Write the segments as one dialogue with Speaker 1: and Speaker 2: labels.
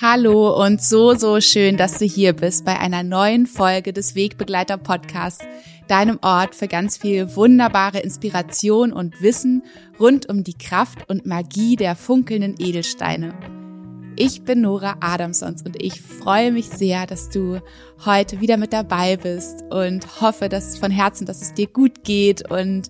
Speaker 1: Hallo und so, so schön, dass du hier bist bei einer neuen Folge des Wegbegleiter Podcasts, deinem Ort für ganz viel wunderbare Inspiration und Wissen rund um die Kraft und Magie der funkelnden Edelsteine. Ich bin Nora Adamsons und ich freue mich sehr, dass du heute wieder mit dabei bist und hoffe, dass von Herzen, dass es dir gut geht und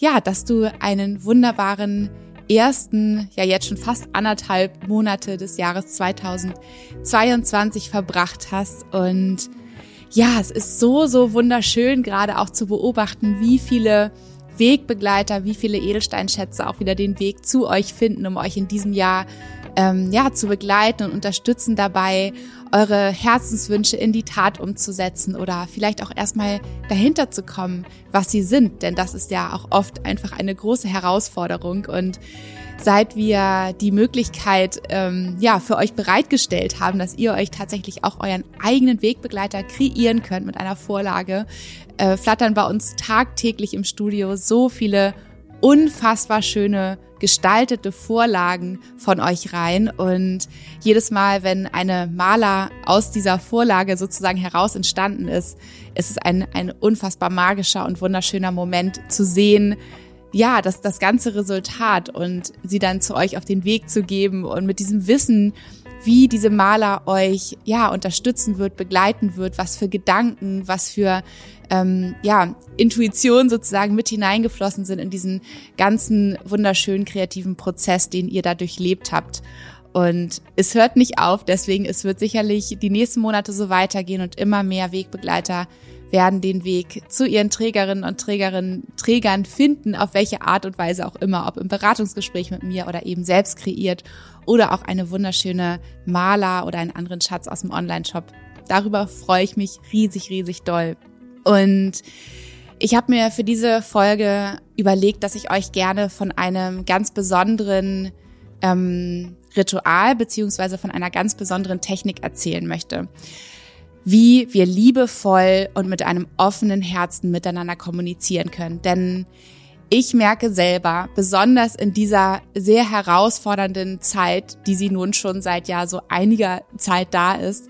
Speaker 1: ja, dass du einen wunderbaren ersten, ja jetzt schon fast anderthalb Monate des Jahres 2022 verbracht hast. Und ja, es ist so, so wunderschön gerade auch zu beobachten, wie viele Wegbegleiter, wie viele Edelsteinschätze auch wieder den Weg zu euch finden, um euch in diesem Jahr ähm, ja zu begleiten und unterstützen dabei, eure Herzenswünsche in die Tat umzusetzen oder vielleicht auch erstmal dahinter zu kommen, was sie sind. Denn das ist ja auch oft einfach eine große Herausforderung. Und seit wir die Möglichkeit ähm, ja für euch bereitgestellt haben, dass ihr euch tatsächlich auch euren eigenen Wegbegleiter kreieren könnt mit einer Vorlage, äh, flattern bei uns tagtäglich im Studio so viele unfassbar schöne gestaltete Vorlagen von euch rein. Und jedes Mal, wenn eine Maler aus dieser Vorlage sozusagen heraus entstanden ist, ist es ein, ein unfassbar magischer und wunderschöner Moment zu sehen, ja, das, das ganze Resultat und sie dann zu euch auf den Weg zu geben und mit diesem Wissen, wie diese Maler euch ja unterstützen wird, begleiten wird, was für Gedanken, was für ähm, ja Intuition sozusagen mit hineingeflossen sind in diesen ganzen wunderschönen kreativen Prozess, den ihr da durchlebt habt. Und es hört nicht auf, deswegen es wird sicherlich die nächsten Monate so weitergehen und immer mehr Wegbegleiter werden den Weg zu ihren Trägerinnen und Trägerinnen, Trägern finden, auf welche Art und Weise auch immer, ob im Beratungsgespräch mit mir oder eben selbst kreiert oder auch eine wunderschöne Maler oder einen anderen Schatz aus dem Online-Shop. Darüber freue ich mich riesig, riesig doll. Und ich habe mir für diese Folge überlegt, dass ich euch gerne von einem ganz besonderen ähm, Ritual beziehungsweise von einer ganz besonderen Technik erzählen möchte wie wir liebevoll und mit einem offenen Herzen miteinander kommunizieren können. Denn ich merke selber, besonders in dieser sehr herausfordernden Zeit, die sie nun schon seit ja so einiger Zeit da ist,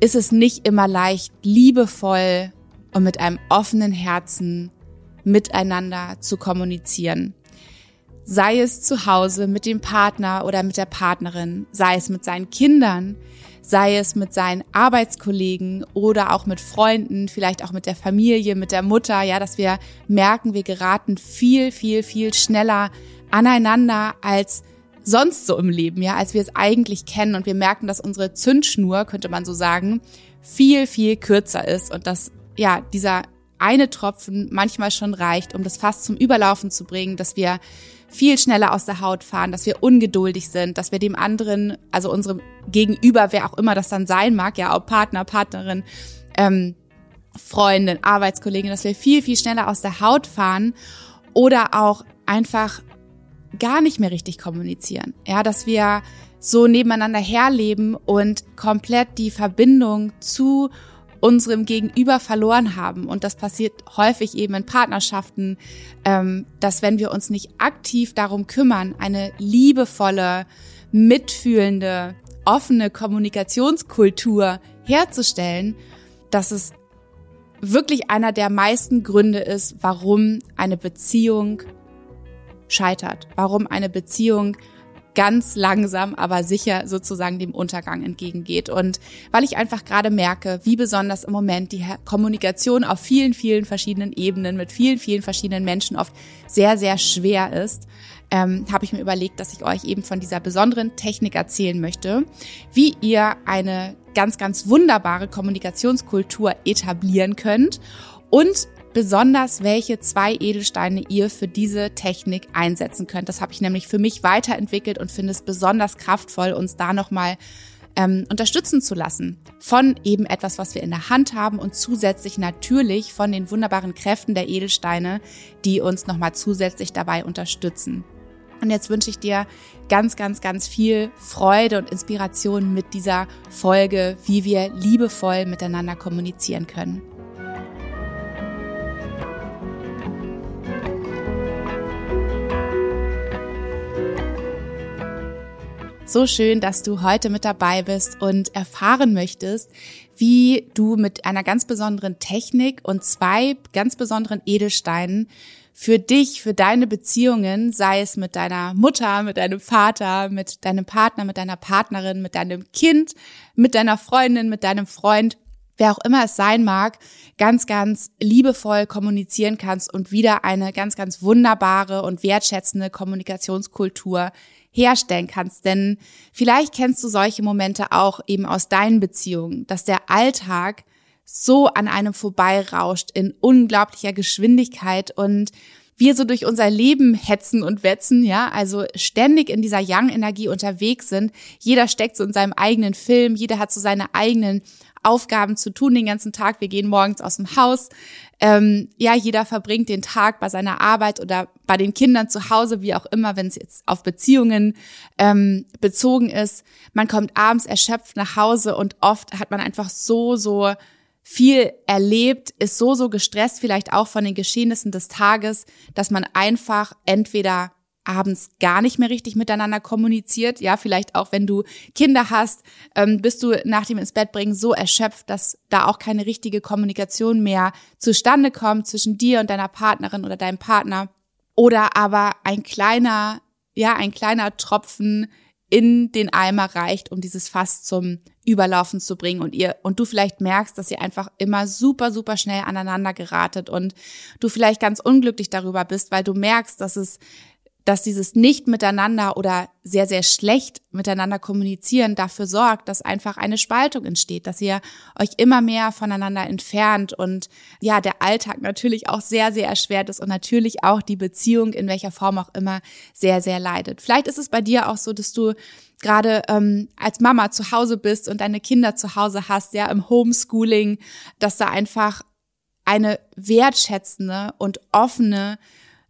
Speaker 1: ist es nicht immer leicht, liebevoll und mit einem offenen Herzen miteinander zu kommunizieren. Sei es zu Hause mit dem Partner oder mit der Partnerin, sei es mit seinen Kindern, sei es mit seinen Arbeitskollegen oder auch mit Freunden, vielleicht auch mit der Familie, mit der Mutter, ja, dass wir merken, wir geraten viel, viel, viel schneller aneinander als sonst so im Leben, ja, als wir es eigentlich kennen. Und wir merken, dass unsere Zündschnur, könnte man so sagen, viel, viel kürzer ist und dass, ja, dieser eine Tropfen manchmal schon reicht, um das Fass zum Überlaufen zu bringen, dass wir viel schneller aus der Haut fahren, dass wir ungeduldig sind, dass wir dem anderen, also unserem Gegenüber, wer auch immer das dann sein mag, ja, auch Partner, Partnerin, ähm, Freundin, Arbeitskollegin, dass wir viel, viel schneller aus der Haut fahren oder auch einfach gar nicht mehr richtig kommunizieren. Ja, dass wir so nebeneinander herleben und komplett die Verbindung zu unserem Gegenüber verloren haben. Und das passiert häufig eben in Partnerschaften, ähm, dass wenn wir uns nicht aktiv darum kümmern, eine liebevolle, mitfühlende, offene Kommunikationskultur herzustellen, dass es wirklich einer der meisten Gründe ist, warum eine Beziehung scheitert, warum eine Beziehung ganz langsam, aber sicher sozusagen dem Untergang entgegengeht. Und weil ich einfach gerade merke, wie besonders im Moment die Kommunikation auf vielen, vielen verschiedenen Ebenen mit vielen, vielen verschiedenen Menschen oft sehr, sehr schwer ist, ähm, habe ich mir überlegt, dass ich euch eben von dieser besonderen Technik erzählen möchte, wie ihr eine ganz, ganz wunderbare Kommunikationskultur etablieren könnt und besonders, welche zwei Edelsteine ihr für diese Technik einsetzen könnt. Das habe ich nämlich für mich weiterentwickelt und finde es besonders kraftvoll, uns da nochmal ähm, unterstützen zu lassen. Von eben etwas, was wir in der Hand haben und zusätzlich natürlich von den wunderbaren Kräften der Edelsteine, die uns nochmal zusätzlich dabei unterstützen. Und jetzt wünsche ich dir ganz, ganz, ganz viel Freude und Inspiration mit dieser Folge, wie wir liebevoll miteinander kommunizieren können. So schön, dass du heute mit dabei bist und erfahren möchtest, wie du mit einer ganz besonderen Technik und zwei ganz besonderen Edelsteinen für dich, für deine Beziehungen, sei es mit deiner Mutter, mit deinem Vater, mit deinem Partner, mit deiner Partnerin, mit deinem Kind, mit deiner Freundin, mit deinem Freund, wer auch immer es sein mag, ganz, ganz liebevoll kommunizieren kannst und wieder eine ganz, ganz wunderbare und wertschätzende Kommunikationskultur herstellen kannst. Denn vielleicht kennst du solche Momente auch eben aus deinen Beziehungen, dass der Alltag so an einem vorbeirauscht in unglaublicher Geschwindigkeit und wir so durch unser Leben hetzen und wetzen, ja, also ständig in dieser Yang-Energie unterwegs sind. Jeder steckt so in seinem eigenen Film, jeder hat so seine eigenen Aufgaben zu tun den ganzen Tag. Wir gehen morgens aus dem Haus. Ähm, ja, jeder verbringt den Tag bei seiner Arbeit oder bei den Kindern zu Hause, wie auch immer, wenn es jetzt auf Beziehungen ähm, bezogen ist. Man kommt abends erschöpft nach Hause und oft hat man einfach so, so viel erlebt, ist so, so gestresst, vielleicht auch von den Geschehnissen des Tages, dass man einfach entweder abends gar nicht mehr richtig miteinander kommuniziert. Ja, vielleicht auch wenn du Kinder hast, ähm, bist du nach dem ins Bett bringen so erschöpft, dass da auch keine richtige Kommunikation mehr zustande kommt zwischen dir und deiner Partnerin oder deinem Partner. Oder aber ein kleiner, ja, ein kleiner Tropfen in den Eimer reicht, um dieses Fass zum Überlaufen zu bringen und ihr und du vielleicht merkst, dass ihr einfach immer super super schnell aneinander geratet und du vielleicht ganz unglücklich darüber bist, weil du merkst, dass es dass dieses nicht miteinander oder sehr, sehr schlecht miteinander kommunizieren dafür sorgt, dass einfach eine Spaltung entsteht, dass ihr euch immer mehr voneinander entfernt und ja, der Alltag natürlich auch sehr, sehr erschwert ist und natürlich auch die Beziehung in welcher Form auch immer sehr, sehr leidet. Vielleicht ist es bei dir auch so, dass du gerade ähm, als Mama zu Hause bist und deine Kinder zu Hause hast, ja, im Homeschooling, dass da einfach eine wertschätzende und offene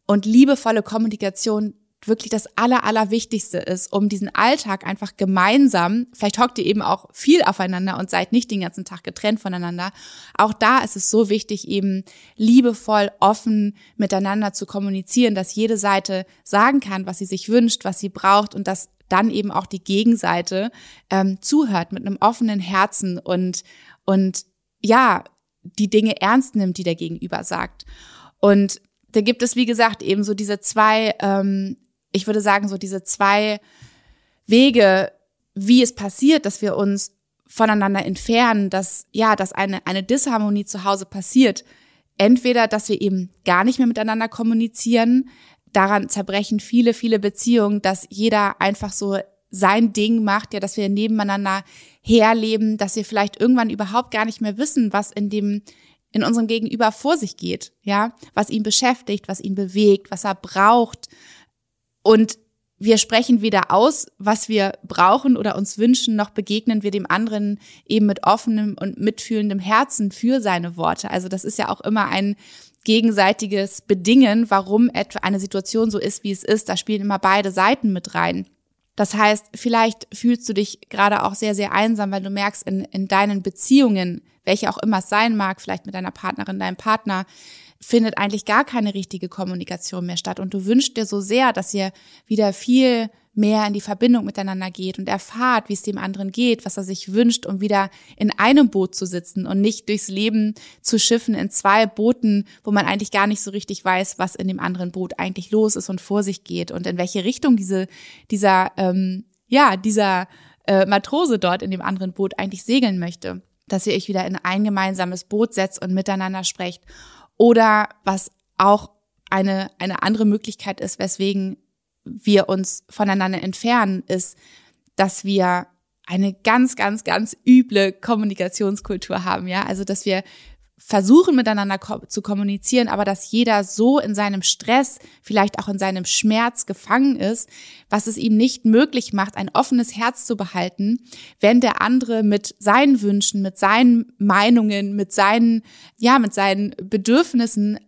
Speaker 1: und liebevolle Kommunikation wirklich das Aller, Allerwichtigste ist, um diesen Alltag einfach gemeinsam, vielleicht hockt ihr eben auch viel aufeinander und seid nicht den ganzen Tag getrennt voneinander. Auch da ist es so wichtig, eben liebevoll, offen miteinander zu kommunizieren, dass jede Seite sagen kann, was sie sich wünscht, was sie braucht und dass dann eben auch die Gegenseite ähm, zuhört mit einem offenen Herzen und, und ja, die Dinge ernst nimmt, die der Gegenüber sagt. Und da gibt es, wie gesagt, eben so diese zwei, ähm, ich würde sagen, so diese zwei Wege, wie es passiert, dass wir uns voneinander entfernen, dass, ja, dass eine, eine Disharmonie zu Hause passiert. Entweder, dass wir eben gar nicht mehr miteinander kommunizieren, daran zerbrechen viele, viele Beziehungen, dass jeder einfach so sein Ding macht, ja, dass wir nebeneinander herleben, dass wir vielleicht irgendwann überhaupt gar nicht mehr wissen, was in dem in unserem Gegenüber vor sich geht, ja, was ihn beschäftigt, was ihn bewegt, was er braucht. Und wir sprechen weder aus, was wir brauchen oder uns wünschen, noch begegnen wir dem anderen eben mit offenem und mitfühlendem Herzen für seine Worte. Also das ist ja auch immer ein gegenseitiges Bedingen, warum etwa eine Situation so ist, wie es ist. Da spielen immer beide Seiten mit rein. Das heißt, vielleicht fühlst du dich gerade auch sehr, sehr einsam, weil du merkst, in, in deinen Beziehungen, welche auch immer es sein mag, vielleicht mit deiner Partnerin, deinem Partner, findet eigentlich gar keine richtige Kommunikation mehr statt. Und du wünschst dir so sehr, dass ihr wieder viel mehr in die Verbindung miteinander geht und erfahrt, wie es dem anderen geht, was er sich wünscht, um wieder in einem Boot zu sitzen und nicht durchs Leben zu schiffen in zwei Booten, wo man eigentlich gar nicht so richtig weiß, was in dem anderen Boot eigentlich los ist und vor sich geht und in welche Richtung diese, dieser, ähm, ja, dieser äh, Matrose dort in dem anderen Boot eigentlich segeln möchte. Dass ihr euch wieder in ein gemeinsames Boot setzt und miteinander sprecht. Oder was auch eine, eine andere Möglichkeit ist, weswegen wir uns voneinander entfernen, ist, dass wir eine ganz, ganz, ganz üble Kommunikationskultur haben, ja. Also, dass wir versuchen miteinander ko zu kommunizieren, aber dass jeder so in seinem Stress, vielleicht auch in seinem Schmerz gefangen ist, was es ihm nicht möglich macht, ein offenes Herz zu behalten, wenn der andere mit seinen Wünschen, mit seinen Meinungen, mit seinen, ja, mit seinen Bedürfnissen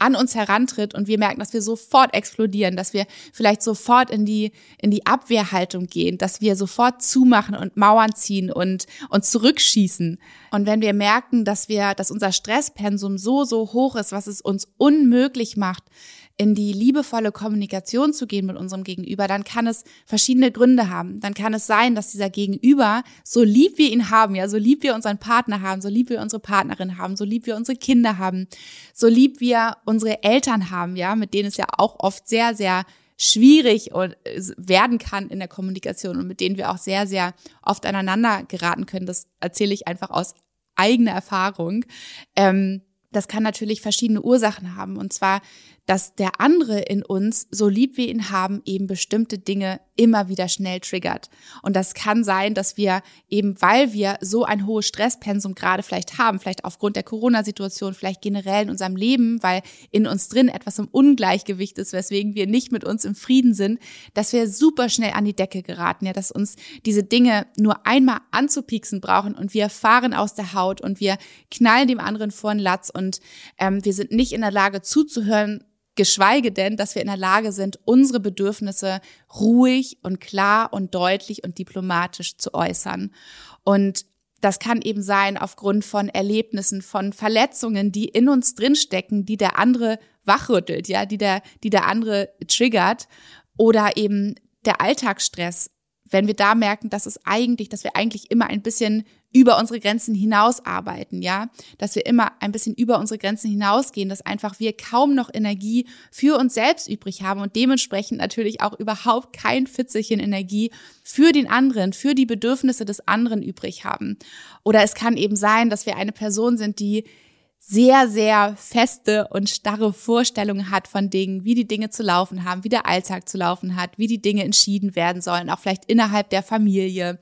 Speaker 1: an uns herantritt und wir merken, dass wir sofort explodieren, dass wir vielleicht sofort in die, in die Abwehrhaltung gehen, dass wir sofort zumachen und Mauern ziehen und, und zurückschießen. Und wenn wir merken, dass wir, dass unser Stresspensum so, so hoch ist, was es uns unmöglich macht, in die liebevolle Kommunikation zu gehen mit unserem Gegenüber, dann kann es verschiedene Gründe haben. Dann kann es sein, dass dieser Gegenüber, so lieb wir ihn haben, ja, so lieb wir unseren Partner haben, so lieb wir unsere Partnerin haben, so lieb wir unsere Kinder haben, so lieb wir unsere Eltern haben, ja, mit denen es ja auch oft sehr, sehr schwierig werden kann in der Kommunikation und mit denen wir auch sehr, sehr oft aneinander geraten können. Das erzähle ich einfach aus eigener Erfahrung. Ähm, das kann natürlich verschiedene Ursachen haben. Und zwar dass der andere in uns, so lieb wir ihn haben, eben bestimmte Dinge immer wieder schnell triggert. Und das kann sein, dass wir eben, weil wir so ein hohes Stresspensum gerade vielleicht haben, vielleicht aufgrund der Corona-Situation, vielleicht generell in unserem Leben, weil in uns drin etwas im Ungleichgewicht ist, weswegen wir nicht mit uns im Frieden sind, dass wir super schnell an die Decke geraten, ja, dass uns diese Dinge nur einmal anzupieksen brauchen und wir fahren aus der Haut und wir knallen dem anderen vor den Latz und ähm, wir sind nicht in der Lage zuzuhören, geschweige denn, dass wir in der Lage sind, unsere Bedürfnisse ruhig und klar und deutlich und diplomatisch zu äußern. Und das kann eben sein aufgrund von Erlebnissen, von Verletzungen, die in uns drinstecken, die der andere wachrüttelt, ja, die der, die der andere triggert oder eben der Alltagsstress. Wenn wir da merken, dass es eigentlich, dass wir eigentlich immer ein bisschen über unsere Grenzen hinaus arbeiten, ja, dass wir immer ein bisschen über unsere Grenzen hinausgehen, dass einfach wir kaum noch Energie für uns selbst übrig haben und dementsprechend natürlich auch überhaupt kein Fitzelchen Energie für den anderen, für die Bedürfnisse des anderen übrig haben. Oder es kann eben sein, dass wir eine Person sind, die sehr, sehr feste und starre Vorstellungen hat von Dingen, wie die Dinge zu laufen haben, wie der Alltag zu laufen hat, wie die Dinge entschieden werden sollen, auch vielleicht innerhalb der Familie.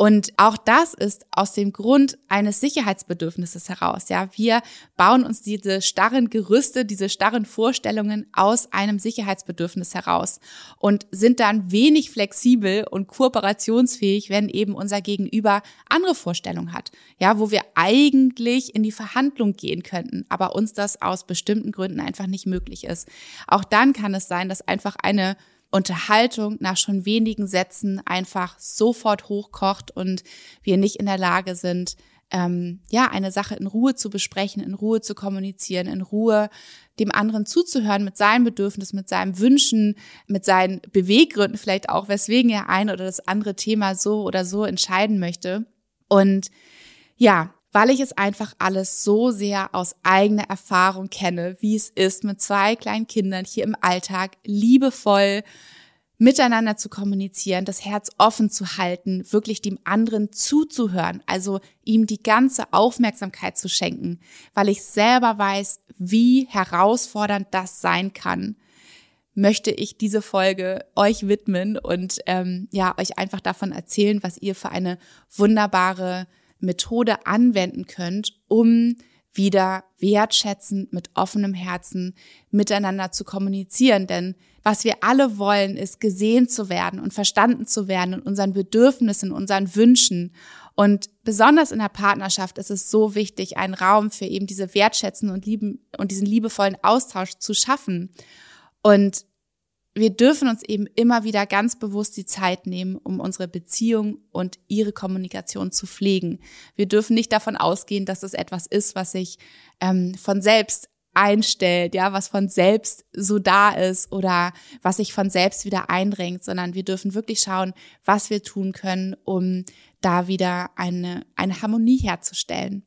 Speaker 1: Und auch das ist aus dem Grund eines Sicherheitsbedürfnisses heraus. Ja, wir bauen uns diese starren Gerüste, diese starren Vorstellungen aus einem Sicherheitsbedürfnis heraus und sind dann wenig flexibel und kooperationsfähig, wenn eben unser Gegenüber andere Vorstellungen hat. Ja, wo wir eigentlich in die Verhandlung gehen könnten, aber uns das aus bestimmten Gründen einfach nicht möglich ist. Auch dann kann es sein, dass einfach eine Unterhaltung nach schon wenigen Sätzen einfach sofort hochkocht und wir nicht in der Lage sind, ähm, ja, eine Sache in Ruhe zu besprechen, in Ruhe zu kommunizieren, in Ruhe dem anderen zuzuhören mit seinen Bedürfnissen, mit seinen Wünschen, mit seinen Beweggründen vielleicht auch, weswegen er ein oder das andere Thema so oder so entscheiden möchte. Und ja, weil ich es einfach alles so sehr aus eigener Erfahrung kenne, wie es ist, mit zwei kleinen Kindern hier im Alltag liebevoll miteinander zu kommunizieren, das Herz offen zu halten, wirklich dem anderen zuzuhören, also ihm die ganze Aufmerksamkeit zu schenken, weil ich selber weiß, wie herausfordernd das sein kann möchte ich diese Folge euch widmen und ähm, ja euch einfach davon erzählen, was ihr für eine wunderbare Methode anwenden könnt, um wieder wertschätzend mit offenem Herzen miteinander zu kommunizieren. Denn was wir alle wollen, ist gesehen zu werden und verstanden zu werden in unseren Bedürfnissen, unseren Wünschen. Und besonders in der Partnerschaft ist es so wichtig, einen Raum für eben diese wertschätzenden und lieben und diesen liebevollen Austausch zu schaffen. Und wir dürfen uns eben immer wieder ganz bewusst die Zeit nehmen, um unsere Beziehung und ihre Kommunikation zu pflegen. Wir dürfen nicht davon ausgehen, dass es etwas ist, was sich ähm, von selbst einstellt, ja, was von selbst so da ist oder was sich von selbst wieder eindrängt, sondern wir dürfen wirklich schauen, was wir tun können, um da wieder eine, eine Harmonie herzustellen.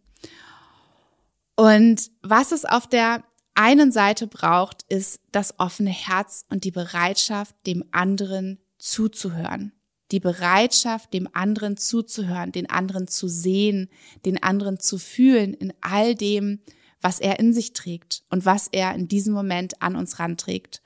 Speaker 1: Und was es auf der einen Seite braucht, ist das offene Herz und die Bereitschaft, dem anderen zuzuhören. Die Bereitschaft, dem anderen zuzuhören, den anderen zu sehen, den anderen zu fühlen in all dem, was er in sich trägt und was er in diesem Moment an uns ranträgt.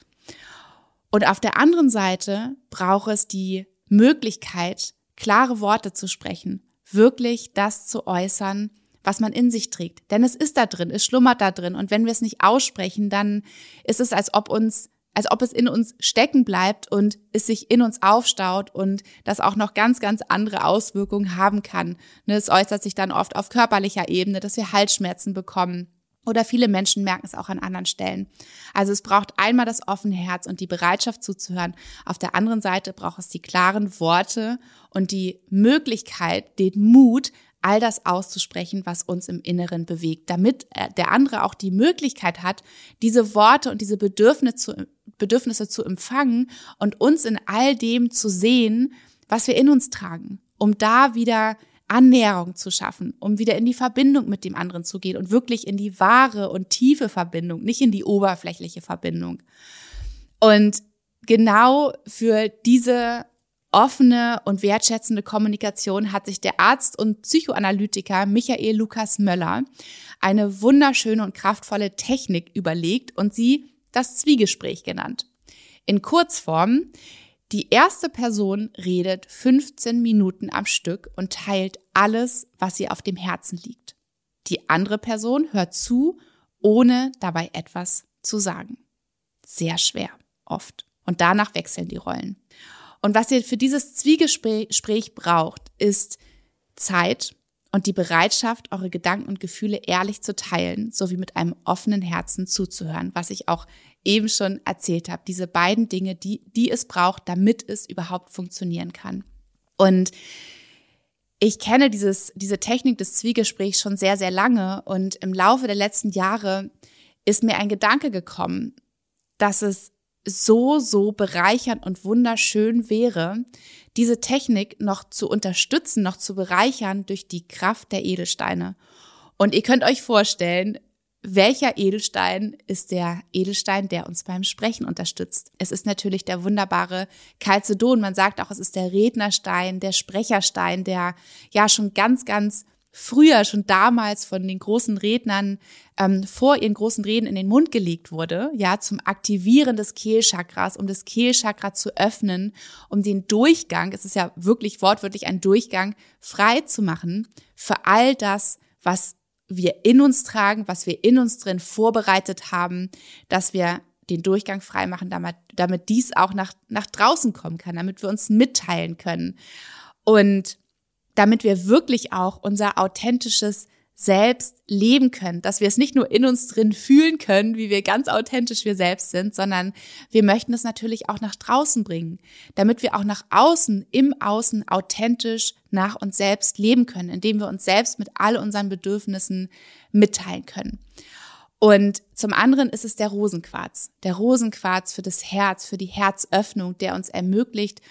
Speaker 1: Und auf der anderen Seite braucht es die Möglichkeit, klare Worte zu sprechen, wirklich das zu äußern, was man in sich trägt. Denn es ist da drin, es schlummert da drin. Und wenn wir es nicht aussprechen, dann ist es, als ob uns als ob es in uns stecken bleibt und es sich in uns aufstaut und das auch noch ganz, ganz andere Auswirkungen haben kann. Ne, es äußert sich dann oft auf körperlicher Ebene, dass wir Halsschmerzen bekommen. Oder viele Menschen merken es auch an anderen Stellen. Also es braucht einmal das offene Herz und die Bereitschaft zuzuhören. Auf der anderen Seite braucht es die klaren Worte und die Möglichkeit, den Mut, all das auszusprechen, was uns im Inneren bewegt, damit äh, der andere auch die Möglichkeit hat, diese Worte und diese Bedürfnisse zu, Bedürfnisse zu empfangen und uns in all dem zu sehen, was wir in uns tragen, um da wieder Annäherung zu schaffen, um wieder in die Verbindung mit dem anderen zu gehen und wirklich in die wahre und tiefe Verbindung, nicht in die oberflächliche Verbindung. Und genau für diese offene und wertschätzende Kommunikation hat sich der Arzt und Psychoanalytiker Michael Lukas Möller eine wunderschöne und kraftvolle Technik überlegt und sie das Zwiegespräch genannt. In Kurzform, die erste Person redet 15 Minuten am Stück und teilt alles, was ihr auf dem Herzen liegt. Die andere Person hört zu, ohne dabei etwas zu sagen. Sehr schwer, oft. Und danach wechseln die Rollen. Und was ihr für dieses Zwiegespräch braucht, ist Zeit und die Bereitschaft, eure Gedanken und Gefühle ehrlich zu teilen, sowie mit einem offenen Herzen zuzuhören, was ich auch eben schon erzählt habe. Diese beiden Dinge, die, die es braucht, damit es überhaupt funktionieren kann. Und ich kenne dieses, diese Technik des Zwiegesprächs schon sehr, sehr lange und im Laufe der letzten Jahre ist mir ein Gedanke gekommen, dass es so, so bereichernd und wunderschön wäre, diese Technik noch zu unterstützen, noch zu bereichern durch die Kraft der Edelsteine. Und ihr könnt euch vorstellen, welcher Edelstein ist der Edelstein, der uns beim Sprechen unterstützt? Es ist natürlich der wunderbare Calcedon. Man sagt auch, es ist der Rednerstein, der Sprecherstein, der ja schon ganz, ganz früher, schon damals von den großen Rednern ähm, vor ihren großen Reden in den Mund gelegt wurde, ja, zum Aktivieren des Kehlchakras, um das Kehlchakra zu öffnen, um den Durchgang, es ist ja wirklich wortwörtlich ein Durchgang, frei zu machen für all das, was wir in uns tragen, was wir in uns drin vorbereitet haben, dass wir den Durchgang frei machen, damit, damit dies auch nach, nach draußen kommen kann, damit wir uns mitteilen können. Und damit wir wirklich auch unser authentisches Selbst leben können, dass wir es nicht nur in uns drin fühlen können, wie wir ganz authentisch wir selbst sind, sondern wir möchten es natürlich auch nach draußen bringen, damit wir auch nach außen, im Außen authentisch nach uns selbst leben können, indem wir uns selbst mit all unseren Bedürfnissen mitteilen können. Und zum anderen ist es der Rosenquarz. Der Rosenquarz für das Herz, für die Herzöffnung, der uns ermöglicht,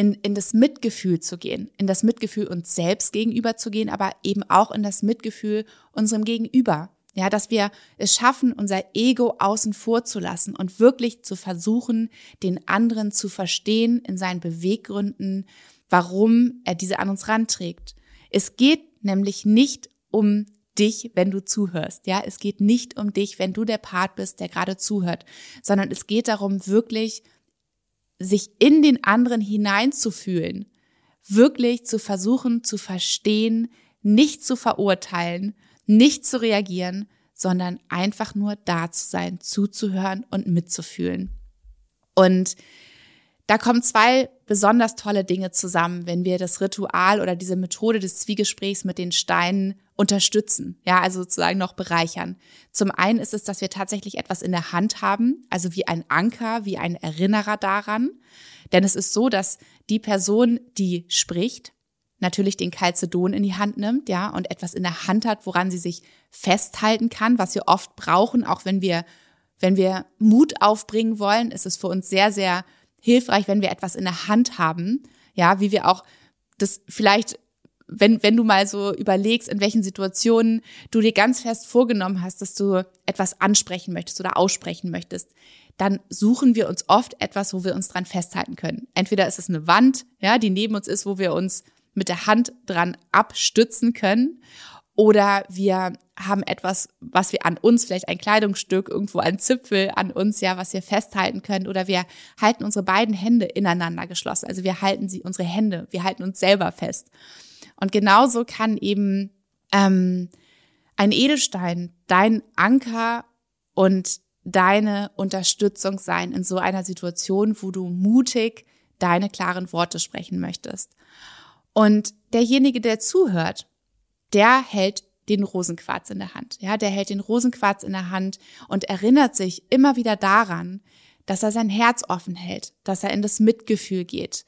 Speaker 1: in, in das Mitgefühl zu gehen, in das Mitgefühl uns selbst gegenüber zu gehen, aber eben auch in das Mitgefühl unserem Gegenüber. Ja, dass wir es schaffen, unser Ego außen vor zu lassen und wirklich zu versuchen, den anderen zu verstehen in seinen Beweggründen, warum er diese an uns ranträgt. Es geht nämlich nicht um dich, wenn du zuhörst. Ja, es geht nicht um dich, wenn du der Part bist, der gerade zuhört, sondern es geht darum, wirklich sich in den anderen hineinzufühlen, wirklich zu versuchen zu verstehen, nicht zu verurteilen, nicht zu reagieren, sondern einfach nur da zu sein, zuzuhören und mitzufühlen. Und da kommen zwei besonders tolle Dinge zusammen, wenn wir das Ritual oder diese Methode des Zwiegesprächs mit den Steinen unterstützen, ja, also sozusagen noch bereichern. Zum einen ist es, dass wir tatsächlich etwas in der Hand haben, also wie ein Anker, wie ein Erinnerer daran. Denn es ist so, dass die Person, die spricht, natürlich den Calcedon in die Hand nimmt, ja, und etwas in der Hand hat, woran sie sich festhalten kann, was wir oft brauchen, auch wenn wir, wenn wir Mut aufbringen wollen, ist es für uns sehr, sehr hilfreich, wenn wir etwas in der Hand haben, ja, wie wir auch das vielleicht wenn, wenn du mal so überlegst, in welchen Situationen du dir ganz fest vorgenommen hast, dass du etwas ansprechen möchtest oder aussprechen möchtest, dann suchen wir uns oft etwas, wo wir uns dran festhalten können. Entweder ist es eine Wand, ja, die neben uns ist, wo wir uns mit der Hand dran abstützen können, oder wir haben etwas, was wir an uns, vielleicht ein Kleidungsstück, irgendwo ein Zipfel an uns, ja, was wir festhalten können. Oder wir halten unsere beiden Hände ineinander geschlossen. Also wir halten sie, unsere Hände, wir halten uns selber fest. Und genauso kann eben ähm, ein Edelstein dein Anker und deine Unterstützung sein in so einer Situation, wo du mutig deine klaren Worte sprechen möchtest. Und derjenige, der zuhört, der hält den Rosenquarz in der Hand. Ja, der hält den Rosenquarz in der Hand und erinnert sich immer wieder daran, dass er sein Herz offen hält, dass er in das Mitgefühl geht,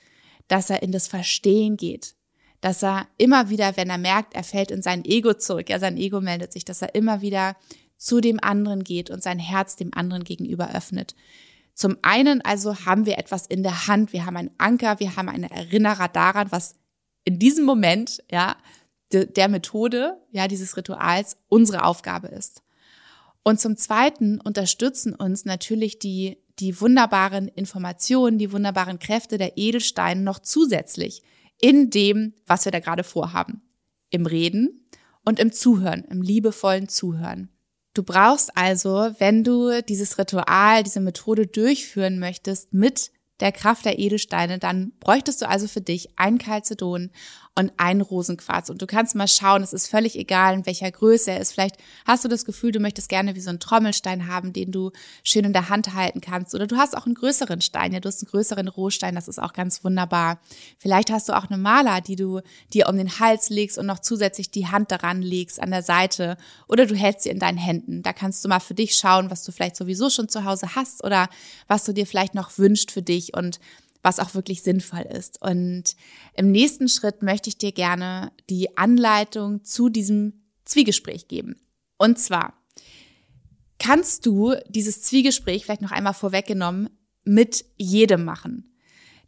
Speaker 1: dass er in das Verstehen geht, dass er immer wieder, wenn er merkt, er fällt in sein Ego zurück, ja, sein Ego meldet sich, dass er immer wieder zu dem anderen geht und sein Herz dem anderen gegenüber öffnet. Zum einen also haben wir etwas in der Hand, wir haben einen Anker, wir haben einen Erinnerer daran, was in diesem Moment, ja, de, der Methode, ja, dieses Rituals unsere Aufgabe ist. Und zum zweiten unterstützen uns natürlich die, die wunderbaren Informationen, die wunderbaren Kräfte der Edelsteine noch zusätzlich in dem, was wir da gerade vorhaben. Im Reden und im Zuhören, im liebevollen Zuhören. Du brauchst also, wenn du dieses Ritual, diese Methode durchführen möchtest mit der Kraft der Edelsteine, dann bräuchtest du also für dich ein Calcedon und ein Rosenquarz. Und du kannst mal schauen, es ist völlig egal, in welcher Größe er ist. Vielleicht hast du das Gefühl, du möchtest gerne wie so einen Trommelstein haben, den du schön in der Hand halten kannst. Oder du hast auch einen größeren Stein. Ja, du hast einen größeren Rohstein. Das ist auch ganz wunderbar. Vielleicht hast du auch eine Maler, die du dir um den Hals legst und noch zusätzlich die Hand daran legst an der Seite. Oder du hältst sie in deinen Händen. Da kannst du mal für dich schauen, was du vielleicht sowieso schon zu Hause hast oder was du dir vielleicht noch wünscht für dich und was auch wirklich sinnvoll ist. Und im nächsten Schritt möchte ich dir gerne die Anleitung zu diesem Zwiegespräch geben. Und zwar kannst du dieses Zwiegespräch vielleicht noch einmal vorweggenommen mit jedem machen.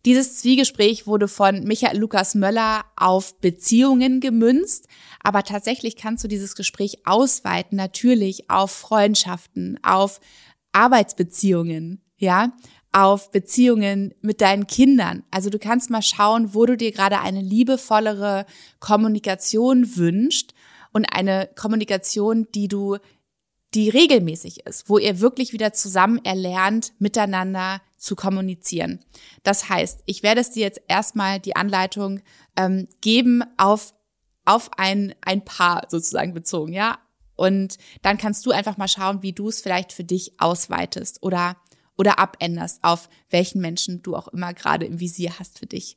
Speaker 1: Dieses Zwiegespräch wurde von Michael Lukas Möller auf Beziehungen gemünzt, aber tatsächlich kannst du dieses Gespräch ausweiten, natürlich auf Freundschaften, auf Arbeitsbeziehungen, ja, auf Beziehungen mit deinen Kindern. Also du kannst mal schauen, wo du dir gerade eine liebevollere Kommunikation wünscht und eine Kommunikation, die du, die regelmäßig ist, wo ihr wirklich wieder zusammen erlernt, miteinander zu kommunizieren. Das heißt, ich werde es dir jetzt erstmal die Anleitung ähm, geben auf auf ein, ein Paar sozusagen bezogen, ja. Und dann kannst du einfach mal schauen, wie du es vielleicht für dich ausweitest oder oder abänderst, auf welchen Menschen du auch immer gerade im Visier hast für dich.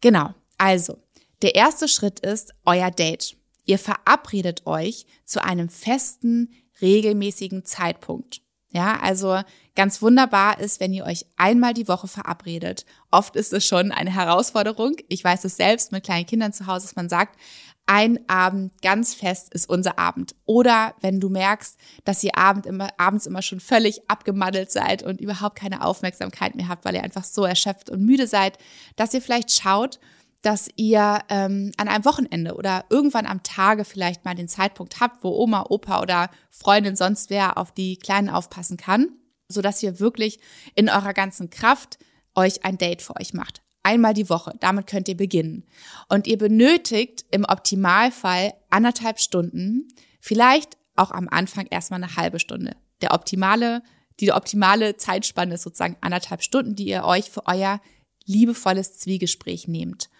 Speaker 1: Genau. Also, der erste Schritt ist euer Date. Ihr verabredet euch zu einem festen, regelmäßigen Zeitpunkt. Ja, also ganz wunderbar ist, wenn ihr euch einmal die Woche verabredet. Oft ist es schon eine Herausforderung. Ich weiß es selbst mit kleinen Kindern zu Hause, dass man sagt, ein Abend ganz fest ist unser Abend. Oder wenn du merkst, dass ihr Abend immer, abends immer schon völlig abgemaddelt seid und überhaupt keine Aufmerksamkeit mehr habt, weil ihr einfach so erschöpft und müde seid, dass ihr vielleicht schaut, dass ihr ähm, an einem Wochenende oder irgendwann am Tage vielleicht mal den Zeitpunkt habt, wo Oma, Opa oder Freundin sonst wer auf die Kleinen aufpassen kann, so dass ihr wirklich in eurer ganzen Kraft euch ein Date für euch macht. Einmal die Woche. Damit könnt ihr beginnen. Und ihr benötigt im Optimalfall anderthalb Stunden, vielleicht auch am Anfang erstmal eine halbe Stunde. Der optimale, die optimale Zeitspanne ist sozusagen anderthalb Stunden, die ihr euch für euer liebevolles Zwiegespräch nehmt.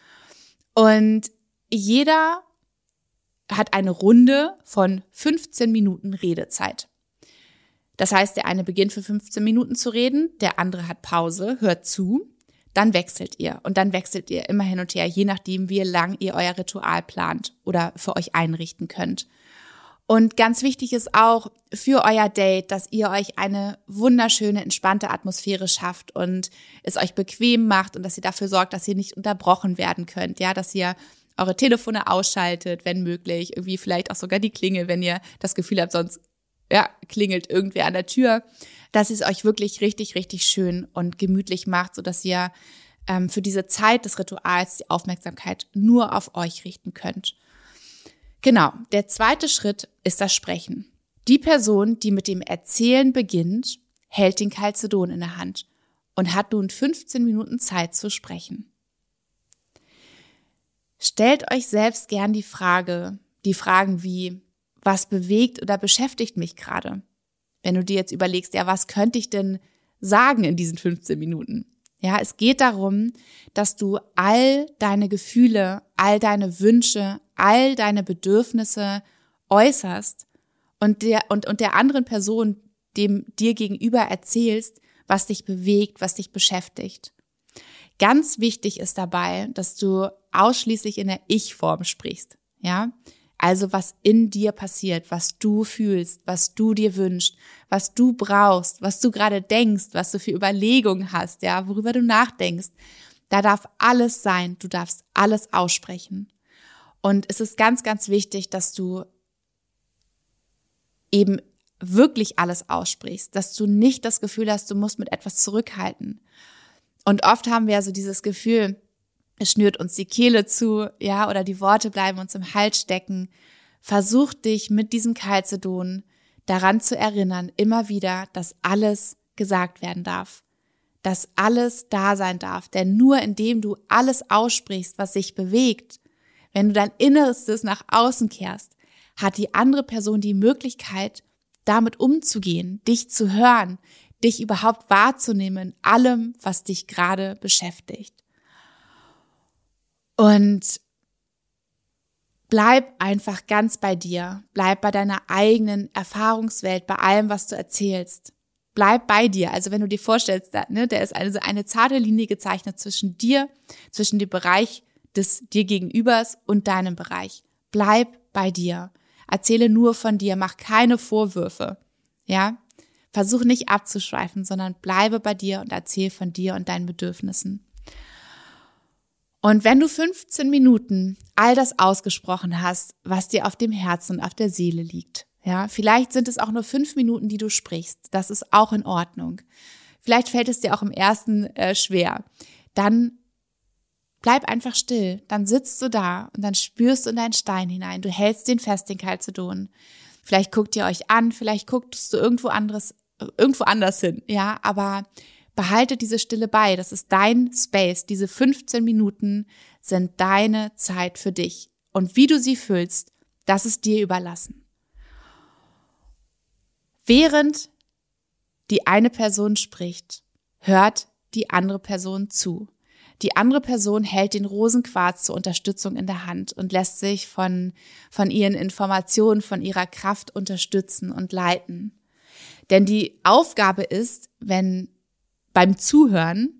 Speaker 1: Und jeder hat eine Runde von 15 Minuten Redezeit. Das heißt, der eine beginnt für 15 Minuten zu reden, der andere hat Pause, hört zu dann wechselt ihr und dann wechselt ihr immer hin und her, je nachdem, wie lang ihr euer Ritual plant oder für euch einrichten könnt. Und ganz wichtig ist auch für euer Date, dass ihr euch eine wunderschöne, entspannte Atmosphäre schafft und es euch bequem macht und dass ihr dafür sorgt, dass ihr nicht unterbrochen werden könnt, ja, dass ihr eure Telefone ausschaltet, wenn möglich, irgendwie vielleicht auch sogar die Klingel, wenn ihr das Gefühl habt, sonst ja, klingelt irgendwer an der Tür, dass es euch wirklich richtig, richtig schön und gemütlich macht, so dass ihr ähm, für diese Zeit des Rituals die Aufmerksamkeit nur auf euch richten könnt. Genau, der zweite Schritt ist das Sprechen. Die Person, die mit dem Erzählen beginnt, hält den Calcedon in der Hand und hat nun 15 Minuten Zeit zu sprechen. Stellt euch selbst gern die Frage, die Fragen wie, was bewegt oder beschäftigt mich gerade? Wenn du dir jetzt überlegst, ja, was könnte ich denn sagen in diesen 15 Minuten? Ja, es geht darum, dass du all deine Gefühle, all deine Wünsche, all deine Bedürfnisse äußerst und der, und, und der anderen Person, dem dir gegenüber erzählst, was dich bewegt, was dich beschäftigt. Ganz wichtig ist dabei, dass du ausschließlich in der Ich-Form sprichst. Ja, also was in dir passiert, was du fühlst, was du dir wünschst, was du brauchst, was du gerade denkst, was du für Überlegungen hast, ja, worüber du nachdenkst. Da darf alles sein, du darfst alles aussprechen. Und es ist ganz, ganz wichtig, dass du eben wirklich alles aussprichst, dass du nicht das Gefühl hast, du musst mit etwas zurückhalten. Und oft haben wir ja so dieses Gefühl, es schnürt uns die Kehle zu, ja, oder die Worte bleiben uns im Hals stecken. Versuch dich mit diesem Kalzedon daran zu erinnern, immer wieder, dass alles gesagt werden darf, dass alles da sein darf, denn nur indem du alles aussprichst, was sich bewegt, wenn du dein Innerstes nach außen kehrst, hat die andere Person die Möglichkeit, damit umzugehen, dich zu hören, dich überhaupt wahrzunehmen, allem, was dich gerade beschäftigt. Und bleib einfach ganz bei dir, bleib bei deiner eigenen Erfahrungswelt, bei allem, was du erzählst. Bleib bei dir. Also wenn du dir vorstellst, da, ne, der ist also eine zarte Linie gezeichnet zwischen dir, zwischen dem Bereich des dir gegenübers und deinem Bereich. Bleib bei dir. Erzähle nur von dir, mach keine Vorwürfe. Ja? Versuch nicht abzuschweifen, sondern bleibe bei dir und erzähl von dir und deinen Bedürfnissen. Und wenn du 15 Minuten all das ausgesprochen hast, was dir auf dem Herzen und auf der Seele liegt, ja, vielleicht sind es auch nur fünf Minuten, die du sprichst. Das ist auch in Ordnung. Vielleicht fällt es dir auch im ersten äh, schwer. Dann bleib einfach still. Dann sitzt du da und dann spürst du in deinen Stein hinein. Du hältst den fest, den Calcedon. Vielleicht guckt ihr euch an, vielleicht guckst du irgendwo anderes, irgendwo anders hin, ja, aber behalte diese Stille bei. Das ist dein Space. Diese 15 Minuten sind deine Zeit für dich. Und wie du sie füllst, das ist dir überlassen. Während die eine Person spricht, hört die andere Person zu. Die andere Person hält den Rosenquarz zur Unterstützung in der Hand und lässt sich von, von ihren Informationen, von ihrer Kraft unterstützen und leiten. Denn die Aufgabe ist, wenn beim Zuhören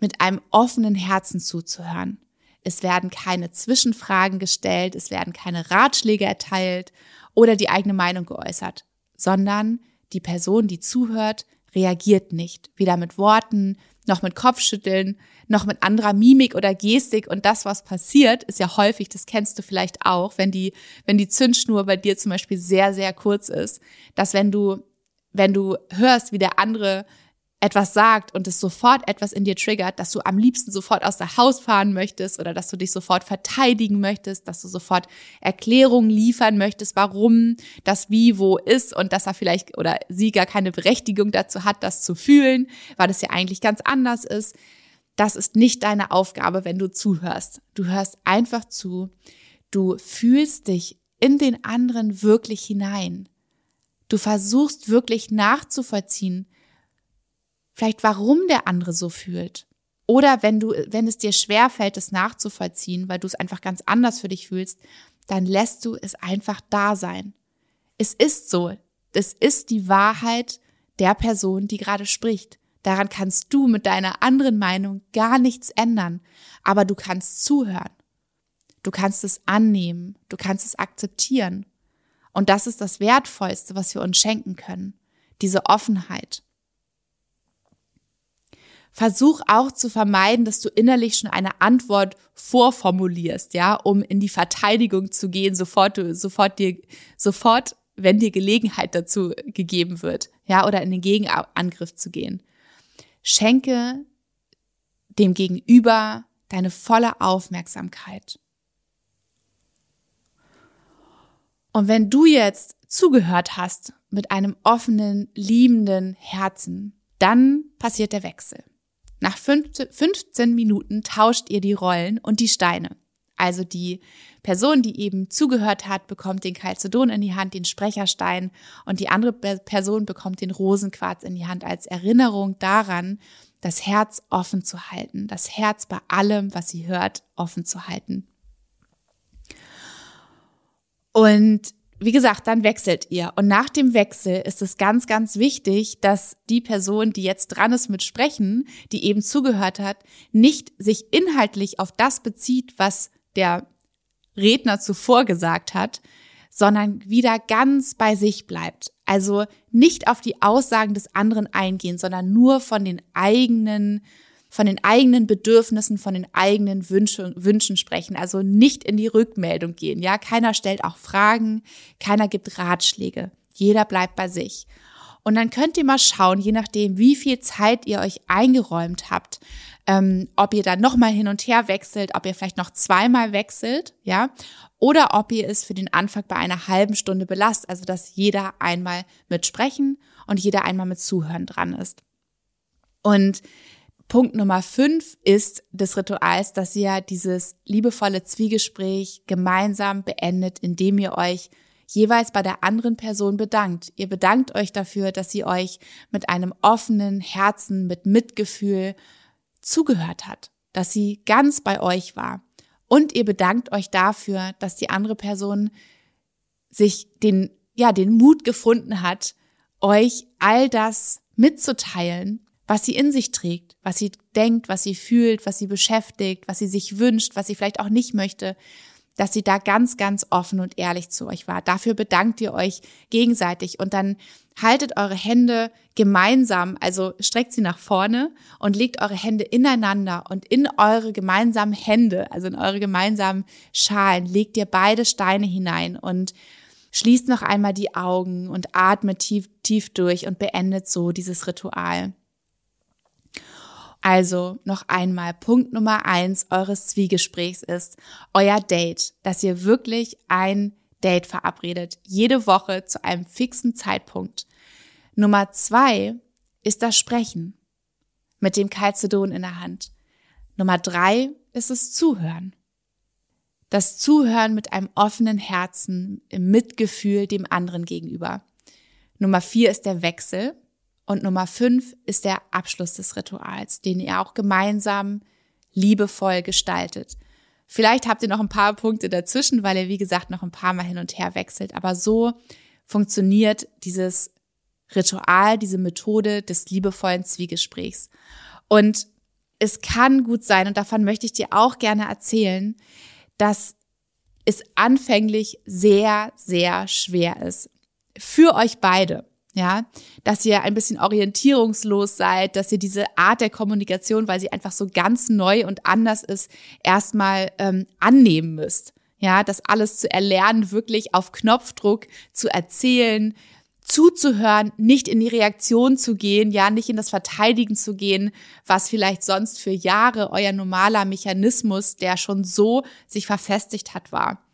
Speaker 1: mit einem offenen Herzen zuzuhören. Es werden keine Zwischenfragen gestellt, es werden keine Ratschläge erteilt oder die eigene Meinung geäußert, sondern die Person, die zuhört, reagiert nicht, weder mit Worten, noch mit Kopfschütteln, noch mit anderer Mimik oder Gestik. Und das, was passiert, ist ja häufig, das kennst du vielleicht auch, wenn die, wenn die Zündschnur bei dir zum Beispiel sehr, sehr kurz ist, dass wenn du, wenn du hörst, wie der andere etwas sagt und es sofort etwas in dir triggert, dass du am liebsten sofort aus der Haus fahren möchtest oder dass du dich sofort verteidigen möchtest, dass du sofort Erklärungen liefern möchtest, warum das wie wo ist und dass er vielleicht oder sie gar keine Berechtigung dazu hat, das zu fühlen, weil das ja eigentlich ganz anders ist. Das ist nicht deine Aufgabe, wenn du zuhörst. Du hörst einfach zu. Du fühlst dich in den anderen wirklich hinein. Du versuchst wirklich nachzuvollziehen, vielleicht warum der andere so fühlt. Oder wenn du, wenn es dir schwer fällt, es nachzuvollziehen, weil du es einfach ganz anders für dich fühlst, dann lässt du es einfach da sein. Es ist so. Es ist die Wahrheit der Person, die gerade spricht. Daran kannst du mit deiner anderen Meinung gar nichts ändern. Aber du kannst zuhören. Du kannst es annehmen. Du kannst es akzeptieren. Und das ist das Wertvollste, was wir uns schenken können. Diese Offenheit. Versuch auch zu vermeiden, dass du innerlich schon eine Antwort vorformulierst, ja, um in die Verteidigung zu gehen, sofort, sofort dir, sofort, wenn dir Gelegenheit dazu gegeben wird, ja, oder in den Gegenangriff zu gehen. Schenke dem Gegenüber deine volle Aufmerksamkeit. Und wenn du jetzt zugehört hast mit einem offenen, liebenden Herzen, dann passiert der Wechsel. Nach 15 Minuten tauscht ihr die Rollen und die Steine. Also die Person, die eben zugehört hat, bekommt den Calcedon in die Hand, den Sprecherstein und die andere Person bekommt den Rosenquarz in die Hand als Erinnerung daran, das Herz offen zu halten, das Herz bei allem, was sie hört, offen zu halten. Und wie gesagt, dann wechselt ihr. Und nach dem Wechsel ist es ganz, ganz wichtig, dass die Person, die jetzt dran ist mit Sprechen, die eben zugehört hat, nicht sich inhaltlich auf das bezieht, was der Redner zuvor gesagt hat, sondern wieder ganz bei sich bleibt. Also nicht auf die Aussagen des anderen eingehen, sondern nur von den eigenen von den eigenen Bedürfnissen, von den eigenen Wünschen, Wünschen sprechen, also nicht in die Rückmeldung gehen. Ja, keiner stellt auch Fragen, keiner gibt Ratschläge. Jeder bleibt bei sich. Und dann könnt ihr mal schauen, je nachdem, wie viel Zeit ihr euch eingeräumt habt, ähm, ob ihr dann nochmal hin und her wechselt, ob ihr vielleicht noch zweimal wechselt, ja, oder ob ihr es für den Anfang bei einer halben Stunde belasst, also dass jeder einmal mit sprechen und jeder einmal mit zuhören dran ist. Und Punkt Nummer fünf ist des Rituals, dass ihr dieses liebevolle Zwiegespräch gemeinsam beendet, indem ihr euch jeweils bei der anderen Person bedankt. Ihr bedankt euch dafür, dass sie euch mit einem offenen Herzen, mit Mitgefühl zugehört hat, dass sie ganz bei euch war. Und ihr bedankt euch dafür, dass die andere Person sich den, ja, den Mut gefunden hat, euch all das mitzuteilen, was sie in sich trägt, was sie denkt, was sie fühlt, was sie beschäftigt, was sie sich wünscht, was sie vielleicht auch nicht möchte, dass sie da ganz, ganz offen und ehrlich zu euch war. Dafür bedankt ihr euch gegenseitig und dann haltet eure Hände gemeinsam, also streckt sie nach vorne und legt eure Hände ineinander und in eure gemeinsamen Hände, also in eure gemeinsamen Schalen, legt ihr beide Steine hinein und schließt noch einmal die Augen und atmet tief, tief durch und beendet so dieses Ritual. Also noch einmal, Punkt Nummer eins eures Zwiegesprächs ist euer Date, dass ihr wirklich ein Date verabredet, jede Woche zu einem fixen Zeitpunkt. Nummer zwei ist das Sprechen mit dem Calcedon in der Hand. Nummer drei ist es Zuhören. Das Zuhören mit einem offenen Herzen, im Mitgefühl dem anderen gegenüber. Nummer vier ist der Wechsel. Und Nummer fünf ist der Abschluss des Rituals, den ihr auch gemeinsam liebevoll gestaltet. Vielleicht habt ihr noch ein paar Punkte dazwischen, weil ihr, wie gesagt, noch ein paar Mal hin und her wechselt. Aber so funktioniert dieses Ritual, diese Methode des liebevollen Zwiegesprächs. Und es kann gut sein, und davon möchte ich dir auch gerne erzählen, dass es anfänglich sehr, sehr schwer ist. Für euch beide ja, dass ihr ein bisschen orientierungslos seid, dass ihr diese Art der Kommunikation, weil sie einfach so ganz neu und anders ist, erstmal ähm, annehmen müsst. Ja, das alles zu erlernen, wirklich auf Knopfdruck zu erzählen, zuzuhören, nicht in die Reaktion zu gehen, ja, nicht in das Verteidigen zu gehen, was vielleicht sonst für Jahre euer normaler Mechanismus, der schon so sich verfestigt hat, war.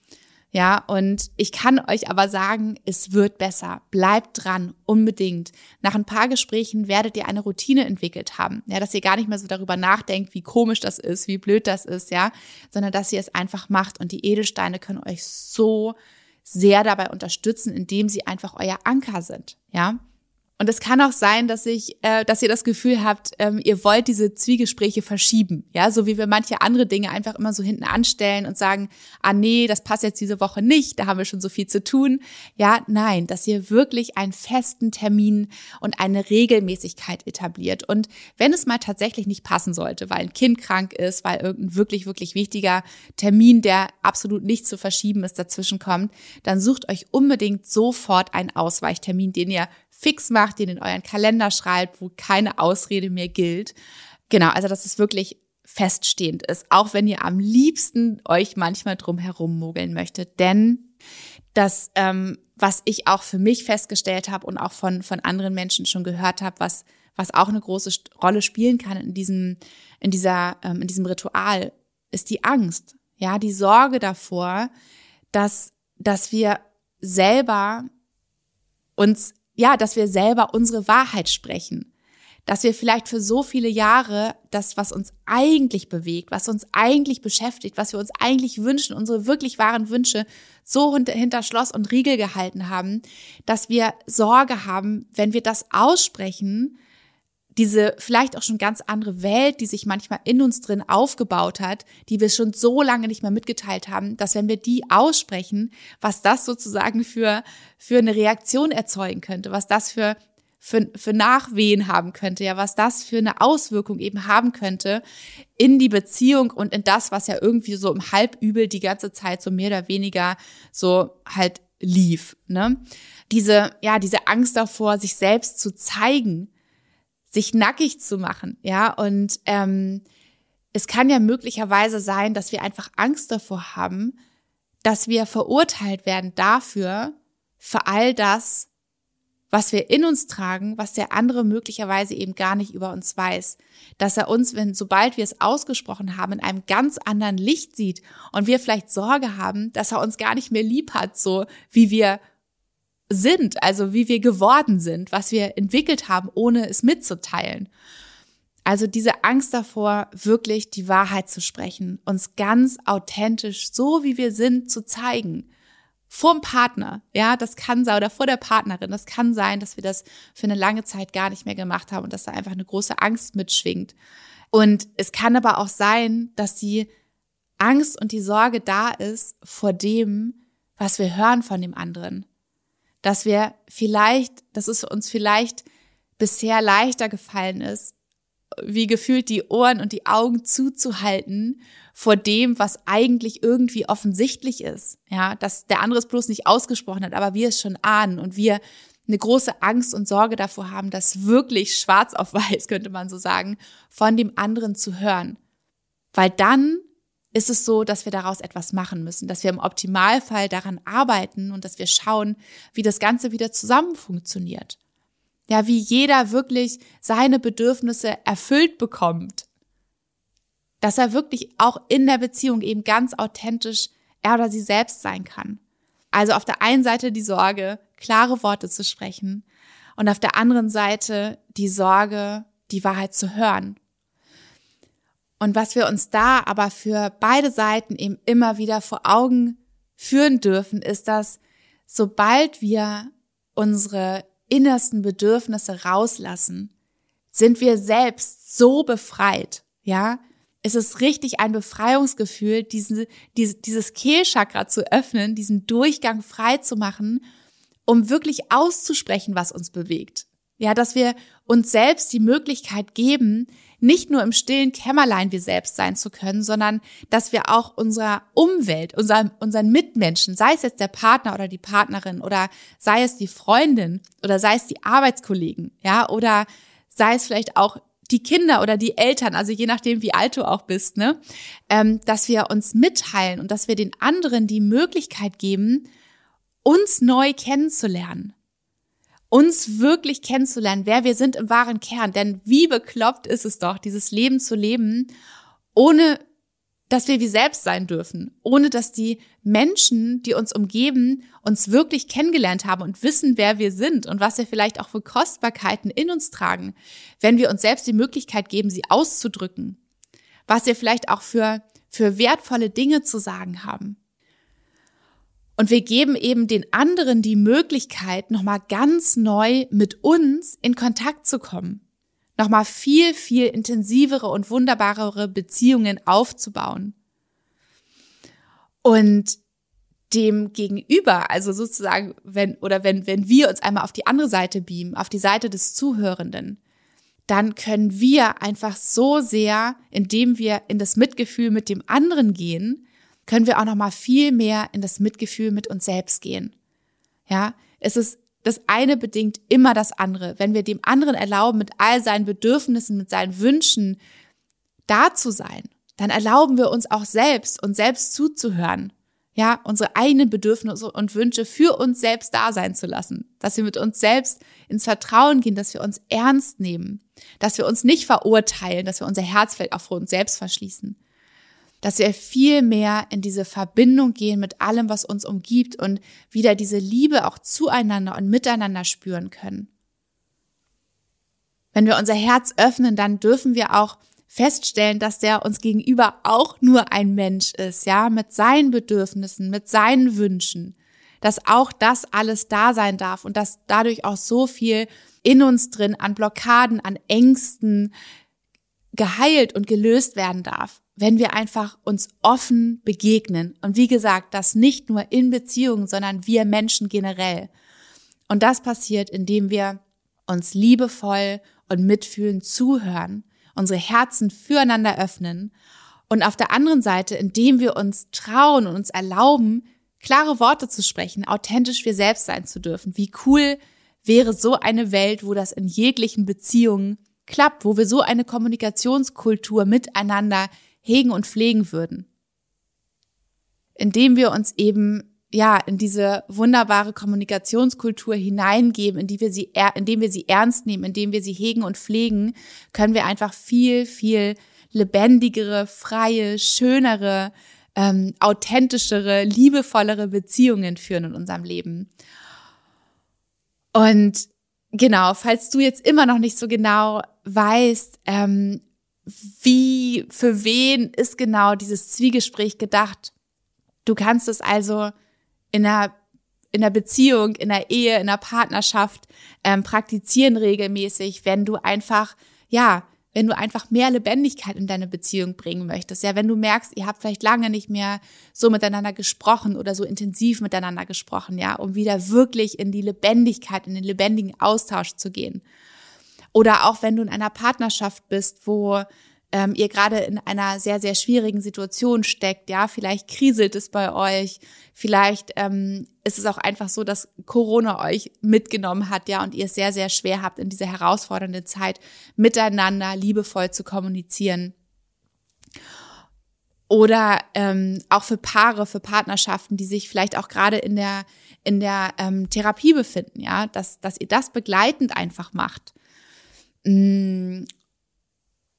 Speaker 1: Ja, und ich kann euch aber sagen, es wird besser. Bleibt dran, unbedingt. Nach ein paar Gesprächen werdet ihr eine Routine entwickelt haben. Ja, dass ihr gar nicht mehr so darüber nachdenkt, wie komisch das ist, wie blöd das ist, ja, sondern dass ihr es einfach macht. Und die Edelsteine können euch so sehr dabei unterstützen, indem sie einfach euer Anker sind, ja. Und es kann auch sein, dass ich, äh, dass ihr das Gefühl habt, ähm, ihr wollt diese Zwiegespräche verschieben, ja, so wie wir manche andere Dinge einfach immer so hinten anstellen und sagen, ah nee, das passt jetzt diese Woche nicht, da haben wir schon so viel zu tun. Ja, nein, dass ihr wirklich einen festen Termin und eine Regelmäßigkeit etabliert. Und wenn es mal tatsächlich nicht passen sollte, weil ein Kind krank ist, weil irgendein wirklich, wirklich wichtiger Termin, der absolut nicht zu verschieben ist, dazwischen kommt, dann sucht euch unbedingt sofort einen Ausweichtermin, den ihr fix macht, den in euren Kalender schreibt, wo keine Ausrede mehr gilt. Genau, also dass es wirklich feststehend ist, auch wenn ihr am liebsten euch manchmal drum herum mogeln möchtet. Denn das, ähm, was ich auch für mich festgestellt habe und auch von, von anderen Menschen schon gehört habe, was, was auch eine große Rolle spielen kann in diesem, in dieser, ähm, in diesem Ritual, ist die Angst. Ja, die Sorge davor, dass, dass wir selber uns ja, dass wir selber unsere Wahrheit sprechen. Dass wir vielleicht für so viele Jahre das, was uns eigentlich bewegt, was uns eigentlich beschäftigt, was wir uns eigentlich wünschen, unsere wirklich wahren Wünsche so hinter Schloss und Riegel gehalten haben, dass wir Sorge haben, wenn wir das aussprechen, diese vielleicht auch schon ganz andere Welt, die sich manchmal in uns drin aufgebaut hat, die wir schon so lange nicht mehr mitgeteilt haben, dass wenn wir die aussprechen, was das sozusagen für, für eine Reaktion erzeugen könnte, was das für, für, für Nachwehen haben könnte, ja, was das für eine Auswirkung eben haben könnte in die Beziehung und in das, was ja irgendwie so im Halbübel die ganze Zeit so mehr oder weniger so halt lief, ne? Diese, ja, diese Angst davor, sich selbst zu zeigen, sich nackig zu machen, ja. Und ähm, es kann ja möglicherweise sein, dass wir einfach Angst davor haben, dass wir verurteilt werden dafür, für all das, was wir in uns tragen, was der andere möglicherweise eben gar nicht über uns weiß. Dass er uns, wenn, sobald wir es ausgesprochen haben, in einem ganz anderen Licht sieht und wir vielleicht Sorge haben, dass er uns gar nicht mehr lieb hat, so wie wir sind, also wie wir geworden sind, was wir entwickelt haben, ohne es mitzuteilen. Also diese Angst davor, wirklich die Wahrheit zu sprechen, uns ganz authentisch, so wie wir sind, zu zeigen vorm Partner, ja, das kann sein, oder vor der Partnerin, das kann sein, dass wir das für eine lange Zeit gar nicht mehr gemacht haben und dass da einfach eine große Angst mitschwingt. Und es kann aber auch sein, dass die Angst und die Sorge da ist vor dem, was wir hören von dem anderen. Dass wir vielleicht, dass es uns vielleicht bisher leichter gefallen ist, wie gefühlt die Ohren und die Augen zuzuhalten vor dem, was eigentlich irgendwie offensichtlich ist. Ja, dass der andere es bloß nicht ausgesprochen hat, aber wir es schon ahnen und wir eine große Angst und Sorge davor haben, das wirklich schwarz auf weiß, könnte man so sagen, von dem anderen zu hören. Weil dann ist es so, dass wir daraus etwas machen müssen, dass wir im Optimalfall daran arbeiten und dass wir schauen, wie das Ganze wieder zusammen funktioniert. Ja, wie jeder wirklich seine Bedürfnisse erfüllt bekommt. Dass er wirklich auch in der Beziehung eben ganz authentisch er oder sie selbst sein kann. Also auf der einen Seite die Sorge, klare Worte zu sprechen und auf der anderen Seite die Sorge, die Wahrheit zu hören. Und was wir uns da aber für beide Seiten eben immer wieder vor Augen führen dürfen, ist, dass sobald wir unsere innersten Bedürfnisse rauslassen, sind wir selbst so befreit, ja? Es ist richtig ein Befreiungsgefühl, diesen, diese, dieses Kehlchakra zu öffnen, diesen Durchgang frei zu machen, um wirklich auszusprechen, was uns bewegt. Ja, dass wir uns selbst die Möglichkeit geben, nicht nur im stillen Kämmerlein wir selbst sein zu können, sondern dass wir auch unserer Umwelt, unser, unseren Mitmenschen, sei es jetzt der Partner oder die Partnerin oder sei es die Freundin oder sei es die Arbeitskollegen, ja, oder sei es vielleicht auch die Kinder oder die Eltern, also je nachdem, wie alt du auch bist, ne, ähm, dass wir uns mitteilen und dass wir den anderen die Möglichkeit geben, uns neu kennenzulernen uns wirklich kennenzulernen, wer wir sind im wahren Kern. Denn wie bekloppt ist es doch, dieses Leben zu leben, ohne dass wir wie selbst sein dürfen, ohne dass die Menschen, die uns umgeben, uns wirklich kennengelernt haben und wissen, wer wir sind und was wir vielleicht auch für Kostbarkeiten in uns tragen, wenn wir uns selbst die Möglichkeit geben, sie auszudrücken, was wir vielleicht auch für, für wertvolle Dinge zu sagen haben. Und wir geben eben den anderen die Möglichkeit, nochmal ganz neu mit uns in Kontakt zu kommen. Nochmal viel, viel intensivere und wunderbarere Beziehungen aufzubauen. Und dem Gegenüber, also sozusagen, wenn, oder wenn, wenn wir uns einmal auf die andere Seite beamen, auf die Seite des Zuhörenden, dann können wir einfach so sehr, indem wir in das Mitgefühl mit dem anderen gehen, können wir auch noch mal viel mehr in das Mitgefühl mit uns selbst gehen. Ja, es ist das eine bedingt immer das andere. Wenn wir dem anderen erlauben, mit all seinen Bedürfnissen, mit seinen Wünschen da zu sein, dann erlauben wir uns auch selbst, uns selbst zuzuhören. Ja, unsere eigenen Bedürfnisse und Wünsche für uns selbst da sein zu lassen. Dass wir mit uns selbst ins Vertrauen gehen, dass wir uns ernst nehmen. Dass wir uns nicht verurteilen, dass wir unser Herzfeld auch vor uns selbst verschließen dass wir viel mehr in diese Verbindung gehen mit allem, was uns umgibt und wieder diese Liebe auch zueinander und miteinander spüren können. Wenn wir unser Herz öffnen, dann dürfen wir auch feststellen, dass der uns gegenüber auch nur ein Mensch ist, ja, mit seinen Bedürfnissen, mit seinen Wünschen, dass auch das alles da sein darf und dass dadurch auch so viel in uns drin an Blockaden, an Ängsten geheilt und gelöst werden darf wenn wir einfach uns offen begegnen. Und wie gesagt, das nicht nur in Beziehungen, sondern wir Menschen generell. Und das passiert, indem wir uns liebevoll und mitfühlend zuhören, unsere Herzen füreinander öffnen und auf der anderen Seite, indem wir uns trauen und uns erlauben, klare Worte zu sprechen, authentisch wir selbst sein zu dürfen. Wie cool wäre so eine Welt, wo das in jeglichen Beziehungen klappt, wo wir so eine Kommunikationskultur miteinander hegen und pflegen würden. Indem wir uns eben ja, in diese wunderbare Kommunikationskultur hineingeben, in die wir sie, indem wir sie ernst nehmen, indem wir sie hegen und pflegen, können wir einfach viel, viel lebendigere, freie, schönere, ähm, authentischere, liebevollere Beziehungen führen in unserem Leben. Und genau, falls du jetzt immer noch nicht so genau weißt, ähm, wie, für wen ist genau dieses Zwiegespräch gedacht, du kannst es also in einer in der Beziehung, in der Ehe, in der Partnerschaft ähm, praktizieren regelmäßig, wenn du einfach, ja, wenn du einfach mehr Lebendigkeit in deine Beziehung bringen möchtest. Ja, wenn du merkst, ihr habt vielleicht lange nicht mehr so miteinander gesprochen oder so intensiv miteinander gesprochen, ja, um wieder wirklich in die Lebendigkeit, in den lebendigen Austausch zu gehen. Oder auch wenn du in einer Partnerschaft bist, wo ähm, ihr gerade in einer sehr, sehr schwierigen Situation steckt, ja, vielleicht kriselt es bei euch, vielleicht ähm, ist es auch einfach so, dass Corona euch mitgenommen hat, ja, und ihr es sehr, sehr schwer habt, in dieser herausfordernden Zeit miteinander liebevoll zu kommunizieren. Oder ähm, auch für Paare, für Partnerschaften, die sich vielleicht auch gerade in der in der ähm, Therapie befinden, ja, dass dass ihr das begleitend einfach macht. Mm,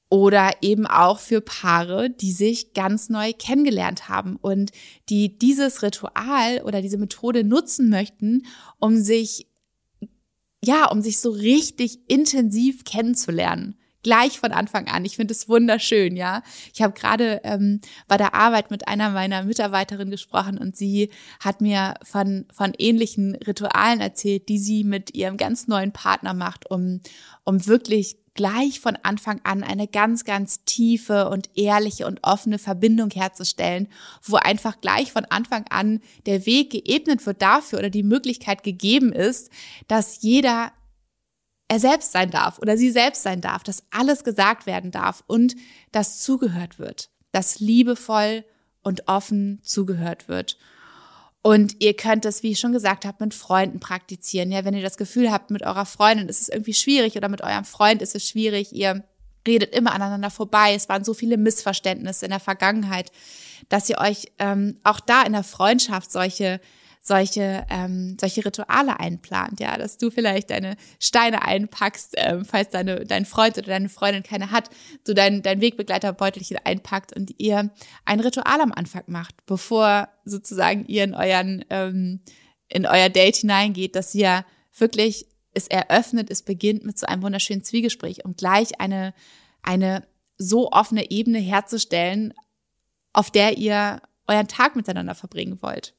Speaker 1: oder eben auch für Paare, die sich ganz neu kennengelernt haben und die dieses Ritual oder diese Methode nutzen möchten, um sich, ja, um sich so richtig intensiv kennenzulernen gleich von Anfang an. Ich finde es wunderschön, ja. Ich habe gerade ähm, bei der Arbeit mit einer meiner Mitarbeiterinnen gesprochen und sie hat mir von, von ähnlichen Ritualen erzählt, die sie mit ihrem ganz neuen Partner macht, um, um wirklich gleich von Anfang an eine ganz, ganz tiefe und ehrliche und offene Verbindung herzustellen, wo einfach gleich von Anfang an der Weg geebnet wird dafür oder die Möglichkeit gegeben ist, dass jeder er selbst sein darf oder sie selbst sein darf, dass alles gesagt werden darf und dass zugehört wird, dass liebevoll und offen zugehört wird. Und ihr könnt es, wie ich schon gesagt habe, mit Freunden praktizieren. Ja, wenn ihr das Gefühl habt, mit eurer Freundin ist es irgendwie schwierig oder mit eurem Freund ist es schwierig, ihr redet immer aneinander vorbei. Es waren so viele Missverständnisse in der Vergangenheit, dass ihr euch ähm, auch da in der Freundschaft solche solche, ähm, solche Rituale einplant, ja, dass du vielleicht deine Steine einpackst, ähm, falls deine, dein Freund oder deine Freundin keine hat, du dein, dein Wegbegleiterbeutelchen einpackt und ihr ein Ritual am Anfang macht, bevor sozusagen ihr in euren, ähm, in euer Date hineingeht, dass ihr wirklich es eröffnet, es beginnt mit so einem wunderschönen Zwiegespräch, um gleich eine, eine so offene Ebene herzustellen, auf der ihr euren Tag miteinander verbringen wollt.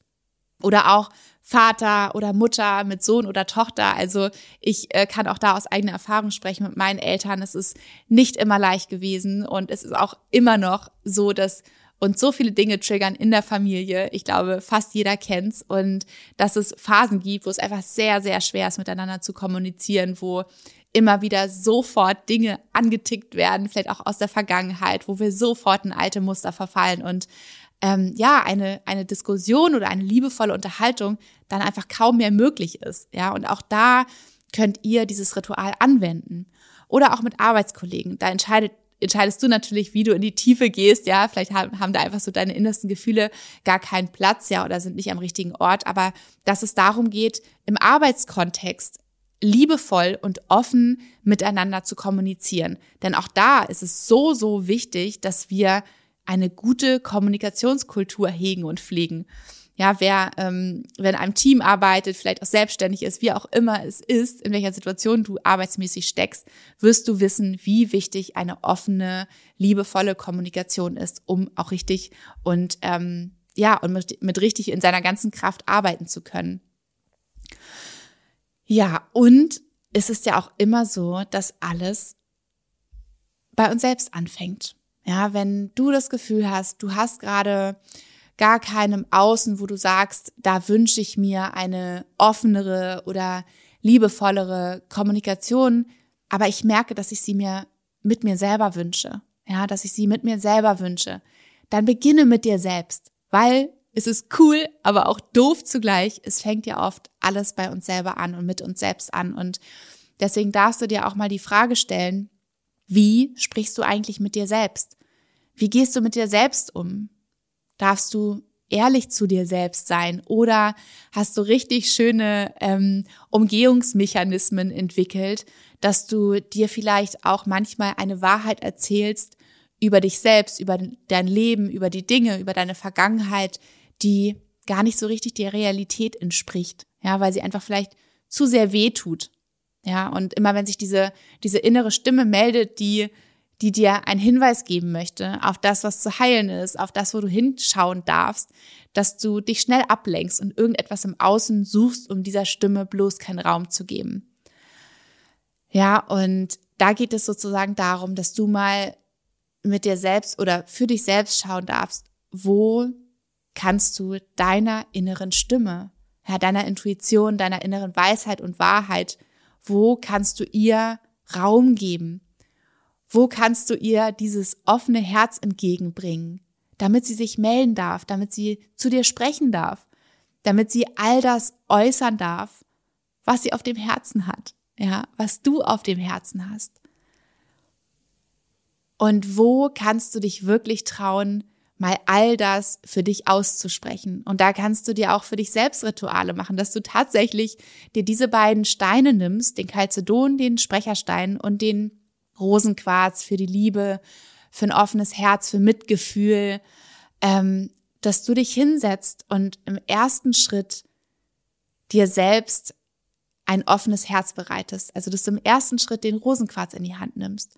Speaker 1: Oder auch Vater oder Mutter mit Sohn oder Tochter. Also ich äh, kann auch da aus eigener Erfahrung sprechen mit meinen Eltern. Es ist nicht immer leicht gewesen und es ist auch immer noch so, dass uns so viele Dinge triggern in der Familie. Ich glaube, fast jeder kennt's und dass es Phasen gibt, wo es einfach sehr, sehr schwer ist, miteinander zu kommunizieren, wo immer wieder sofort Dinge angetickt werden, vielleicht auch aus der Vergangenheit, wo wir sofort in alte Muster verfallen und ähm, ja, eine, eine Diskussion oder eine liebevolle Unterhaltung dann einfach kaum mehr möglich ist. Ja, und auch da könnt ihr dieses Ritual anwenden. Oder auch mit Arbeitskollegen. Da entscheidet entscheidest du natürlich, wie du in die Tiefe gehst, ja, vielleicht haben, haben da einfach so deine innersten Gefühle gar keinen Platz, ja, oder sind nicht am richtigen Ort, aber dass es darum geht, im Arbeitskontext liebevoll und offen miteinander zu kommunizieren. Denn auch da ist es so, so wichtig, dass wir eine gute Kommunikationskultur hegen und pflegen. Ja, wer, ähm, wenn einem Team arbeitet, vielleicht auch selbstständig ist, wie auch immer es ist, in welcher Situation du arbeitsmäßig steckst, wirst du wissen, wie wichtig eine offene, liebevolle Kommunikation ist, um auch richtig und ähm, ja und mit, mit richtig in seiner ganzen Kraft arbeiten zu können. Ja, und es ist ja auch immer so, dass alles bei uns selbst anfängt. Ja, wenn du das Gefühl hast, du hast gerade gar keinem Außen, wo du sagst, da wünsche ich mir eine offenere oder liebevollere Kommunikation, aber ich merke, dass ich sie mir mit mir selber wünsche. Ja, dass ich sie mit mir selber wünsche. Dann beginne mit dir selbst, weil es ist cool, aber auch doof zugleich. Es fängt ja oft alles bei uns selber an und mit uns selbst an. Und deswegen darfst du dir auch mal die Frage stellen, Wie sprichst du eigentlich mit dir selbst? Wie gehst du mit dir selbst um? Darfst du ehrlich zu dir selbst sein oder hast du richtig schöne ähm, Umgehungsmechanismen entwickelt, dass du dir vielleicht auch manchmal eine Wahrheit erzählst über dich selbst, über dein Leben, über die Dinge, über deine Vergangenheit, die gar nicht so richtig der Realität entspricht, ja, weil sie einfach vielleicht zu sehr weh tut. Ja, und immer wenn sich diese, diese innere Stimme meldet, die die dir einen Hinweis geben möchte auf das, was zu heilen ist, auf das, wo du hinschauen darfst, dass du dich schnell ablenkst und irgendetwas im Außen suchst, um dieser Stimme bloß keinen Raum zu geben. Ja, und da geht es sozusagen darum, dass du mal mit dir selbst oder für dich selbst schauen darfst, wo kannst du deiner inneren Stimme, ja, deiner Intuition, deiner inneren Weisheit und Wahrheit, wo kannst du ihr Raum geben? Wo kannst du ihr dieses offene Herz entgegenbringen, damit sie sich melden darf, damit sie zu dir sprechen darf, damit sie all das äußern darf, was sie auf dem Herzen hat, ja, was du auf dem Herzen hast. Und wo kannst du dich wirklich trauen, mal all das für dich auszusprechen. Und da kannst du dir auch für dich selbst Rituale machen, dass du tatsächlich dir diese beiden Steine nimmst, den Calcedon, den Sprecherstein und den Rosenquarz, für die Liebe, für ein offenes Herz, für Mitgefühl, ähm, dass du dich hinsetzt und im ersten Schritt dir selbst ein offenes Herz bereitest. Also, dass du im ersten Schritt den Rosenquarz in die Hand nimmst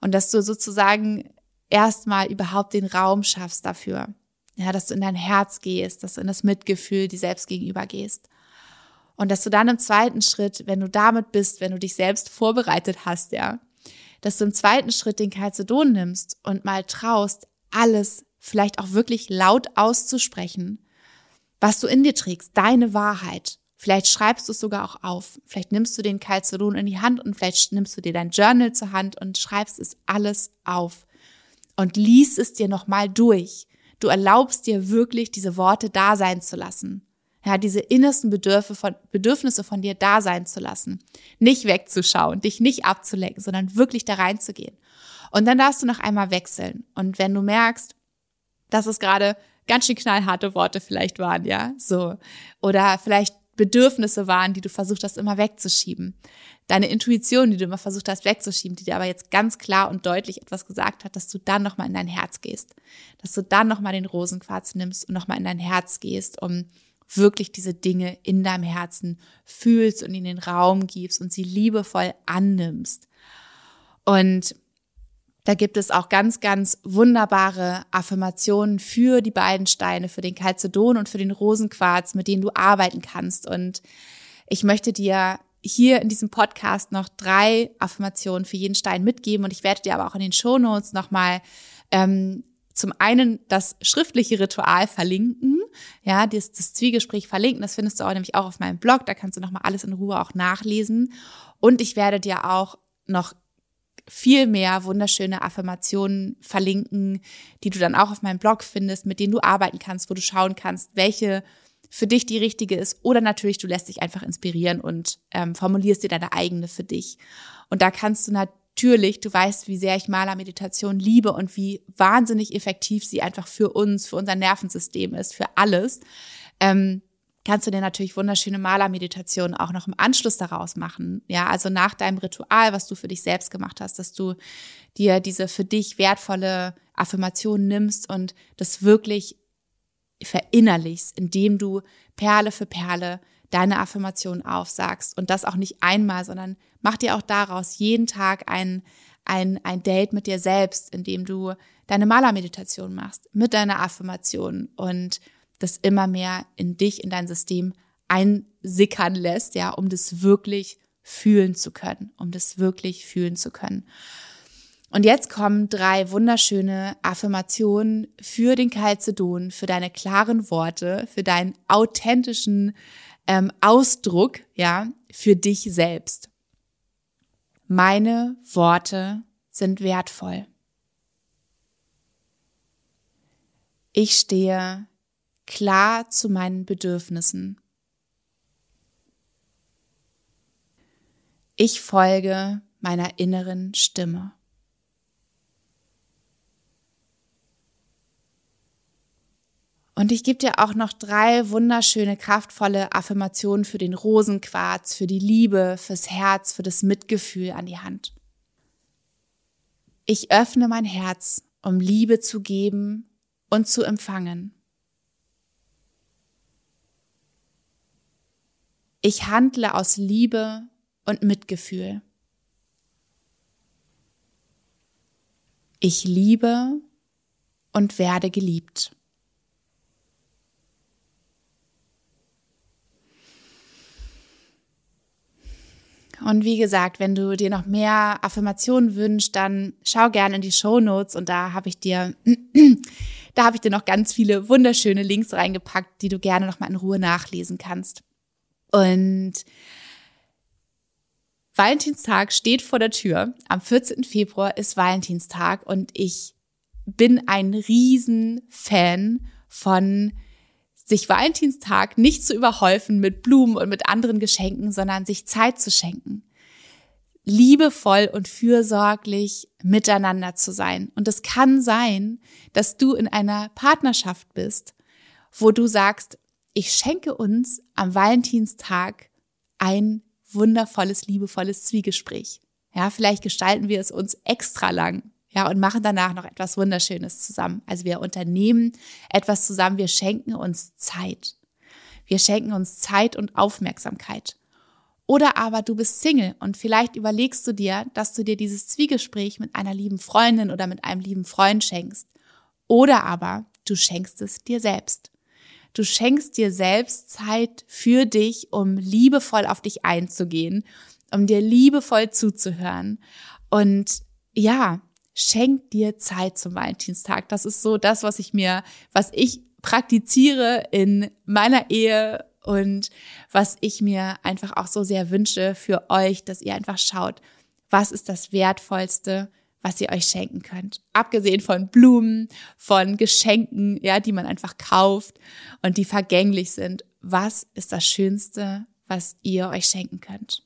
Speaker 1: und dass du sozusagen erstmal überhaupt den Raum schaffst dafür. Ja, dass du in dein Herz gehst, dass du in das Mitgefühl die selbst gegenüber gehst. Und dass du dann im zweiten Schritt, wenn du damit bist, wenn du dich selbst vorbereitet hast, ja, dass du im zweiten Schritt den Calcedon nimmst und mal traust, alles vielleicht auch wirklich laut auszusprechen, was du in dir trägst, deine Wahrheit. Vielleicht schreibst du es sogar auch auf. Vielleicht nimmst du den Calcedon in die Hand und vielleicht nimmst du dir dein Journal zur Hand und schreibst es alles auf und liest es dir nochmal durch. Du erlaubst dir wirklich, diese Worte da sein zu lassen ja, diese innersten Bedürfe von, Bedürfnisse von dir da sein zu lassen. Nicht wegzuschauen, dich nicht abzulenken, sondern wirklich da reinzugehen. Und dann darfst du noch einmal wechseln. Und wenn du merkst, dass es gerade ganz schön knallharte Worte vielleicht waren, ja, so. Oder vielleicht Bedürfnisse waren, die du versucht hast, immer wegzuschieben. Deine Intuition, die du immer versucht hast, wegzuschieben, die dir aber jetzt ganz klar und deutlich etwas gesagt hat, dass du dann nochmal in dein Herz gehst. Dass du dann nochmal den Rosenquarz nimmst und nochmal in dein Herz gehst, um wirklich diese Dinge in deinem Herzen fühlst und in den Raum gibst und sie liebevoll annimmst. Und da gibt es auch ganz, ganz wunderbare Affirmationen für die beiden Steine, für den Calcedon und für den Rosenquarz, mit denen du arbeiten kannst. Und ich möchte dir hier in diesem Podcast noch drei Affirmationen für jeden Stein mitgeben und ich werde dir aber auch in den Shownotes nochmal ähm, zum einen das schriftliche Ritual verlinken, ja, das, das Zwiegespräch verlinken, das findest du auch nämlich auch auf meinem Blog, da kannst du nochmal alles in Ruhe auch nachlesen. Und ich werde dir auch noch viel mehr wunderschöne Affirmationen verlinken, die du dann auch auf meinem Blog findest, mit denen du arbeiten kannst, wo du schauen kannst, welche für dich die richtige ist. Oder natürlich, du lässt dich einfach inspirieren und ähm, formulierst dir deine eigene für dich. Und da kannst du natürlich du weißt, wie sehr ich Malermeditation liebe und wie wahnsinnig effektiv sie einfach für uns, für unser Nervensystem ist, für alles. Ähm, kannst du dir natürlich wunderschöne Malermeditationen auch noch im Anschluss daraus machen. Ja, also nach deinem Ritual, was du für dich selbst gemacht hast, dass du dir diese für dich wertvolle Affirmation nimmst und das wirklich verinnerlichst, indem du Perle für Perle deine Affirmation aufsagst und das auch nicht einmal, sondern mach dir auch daraus jeden Tag ein, ein, ein Date mit dir selbst, indem du deine Malermeditation machst mit deiner Affirmation und das immer mehr in dich, in dein System einsickern lässt, ja, um das wirklich fühlen zu können, um das wirklich fühlen zu können. Und jetzt kommen drei wunderschöne Affirmationen für den Calcedon, für deine klaren Worte, für deinen authentischen ähm, Ausdruck, ja, für dich selbst. Meine Worte sind wertvoll. Ich stehe klar zu meinen Bedürfnissen. Ich folge meiner inneren Stimme. Und ich gebe dir auch noch drei wunderschöne, kraftvolle Affirmationen für den Rosenquarz, für die Liebe, fürs Herz, für das Mitgefühl an die Hand. Ich öffne mein Herz, um Liebe zu geben und zu empfangen. Ich handle aus Liebe und Mitgefühl. Ich liebe und werde geliebt. Und wie gesagt, wenn du dir noch mehr Affirmationen wünschst, dann schau gerne in die Show Notes und da habe ich dir, da habe ich dir noch ganz viele wunderschöne Links reingepackt, die du gerne noch mal in Ruhe nachlesen kannst. Und Valentinstag steht vor der Tür. Am 14. Februar ist Valentinstag und ich bin ein Riesenfan von sich Valentinstag nicht zu überhäufen mit Blumen und mit anderen Geschenken, sondern sich Zeit zu schenken. Liebevoll und fürsorglich miteinander zu sein. Und es kann sein, dass du in einer Partnerschaft bist, wo du sagst, ich schenke uns am Valentinstag ein wundervolles, liebevolles Zwiegespräch. Ja, vielleicht gestalten wir es uns extra lang ja, und machen danach noch etwas Wunderschönes zusammen. Also wir unternehmen etwas zusammen, wir schenken uns Zeit. Wir schenken uns Zeit und Aufmerksamkeit. Oder aber du bist Single und vielleicht überlegst du dir, dass du dir dieses Zwiegespräch mit einer lieben Freundin oder mit einem lieben Freund schenkst. Oder aber du schenkst es dir selbst. Du schenkst dir selbst Zeit für dich, um liebevoll auf dich einzugehen, um dir liebevoll zuzuhören. Und ja, schenk dir Zeit zum Valentinstag. Das ist so das, was ich mir, was ich praktiziere in meiner Ehe und was ich mir einfach auch so sehr wünsche für euch, dass ihr einfach schaut, was ist das Wertvollste, was ihr euch schenken könnt. Abgesehen von Blumen, von Geschenken, ja, die man einfach kauft und die vergänglich sind. Was ist das Schönste, was ihr euch schenken könnt?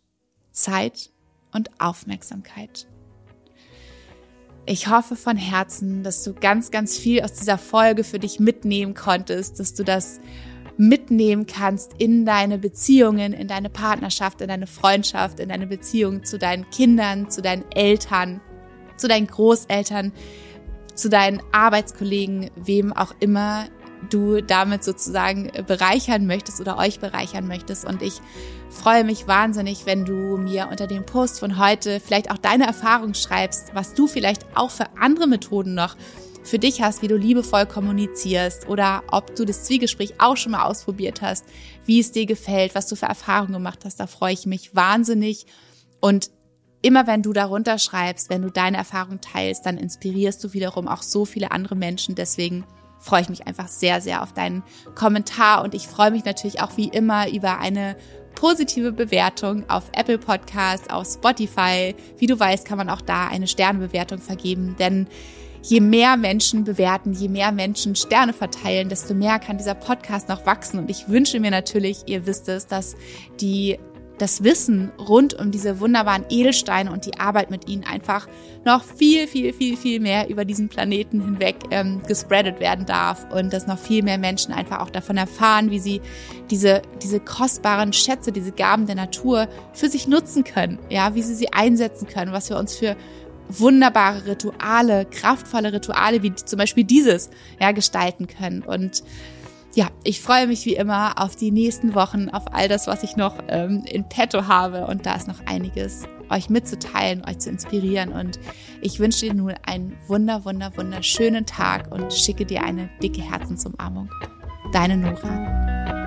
Speaker 1: Zeit und Aufmerksamkeit. Ich hoffe von Herzen, dass du ganz, ganz viel aus dieser Folge für dich mitnehmen konntest, dass du das mitnehmen kannst in deine Beziehungen, in deine Partnerschaft, in deine Freundschaft, in deine Beziehung zu deinen Kindern, zu deinen Eltern, zu deinen Großeltern, zu deinen Arbeitskollegen, wem auch immer du damit sozusagen bereichern möchtest oder euch bereichern möchtest. Und ich freue mich wahnsinnig, wenn du mir unter dem Post von heute vielleicht auch deine Erfahrung schreibst, was du vielleicht auch für andere Methoden noch für dich hast, wie du liebevoll kommunizierst oder ob du das Zwiegespräch auch schon mal ausprobiert hast, wie es dir gefällt, was du für Erfahrungen gemacht hast. Da freue ich mich wahnsinnig. Und immer wenn du darunter schreibst, wenn du deine Erfahrung teilst, dann inspirierst du wiederum auch so viele andere Menschen. Deswegen freue ich mich einfach sehr, sehr auf deinen Kommentar und ich freue mich natürlich auch wie immer über eine positive Bewertung auf Apple Podcasts, auf Spotify. Wie du weißt, kann man auch da eine Sternebewertung vergeben, denn je mehr Menschen bewerten, je mehr Menschen Sterne verteilen, desto mehr kann dieser Podcast noch wachsen. Und ich wünsche mir natürlich, ihr wisst es, dass die das Wissen rund um diese wunderbaren Edelsteine und die Arbeit mit ihnen einfach noch viel, viel, viel, viel mehr über diesen Planeten hinweg ähm, gespreadet werden darf und dass noch viel mehr Menschen einfach auch davon erfahren, wie sie diese, diese kostbaren Schätze, diese Gaben der Natur für sich nutzen können, ja, wie sie sie einsetzen können, was wir uns für wunderbare Rituale, kraftvolle Rituale wie zum Beispiel dieses, ja, gestalten können. Und ja, ich freue mich wie immer auf die nächsten Wochen, auf all das, was ich noch ähm, in petto habe. Und da ist noch einiges, euch mitzuteilen, euch zu inspirieren. Und ich wünsche dir nun einen wunder, wunder, wunderschönen Tag und schicke dir eine dicke Herzensumarmung. Deine Nora.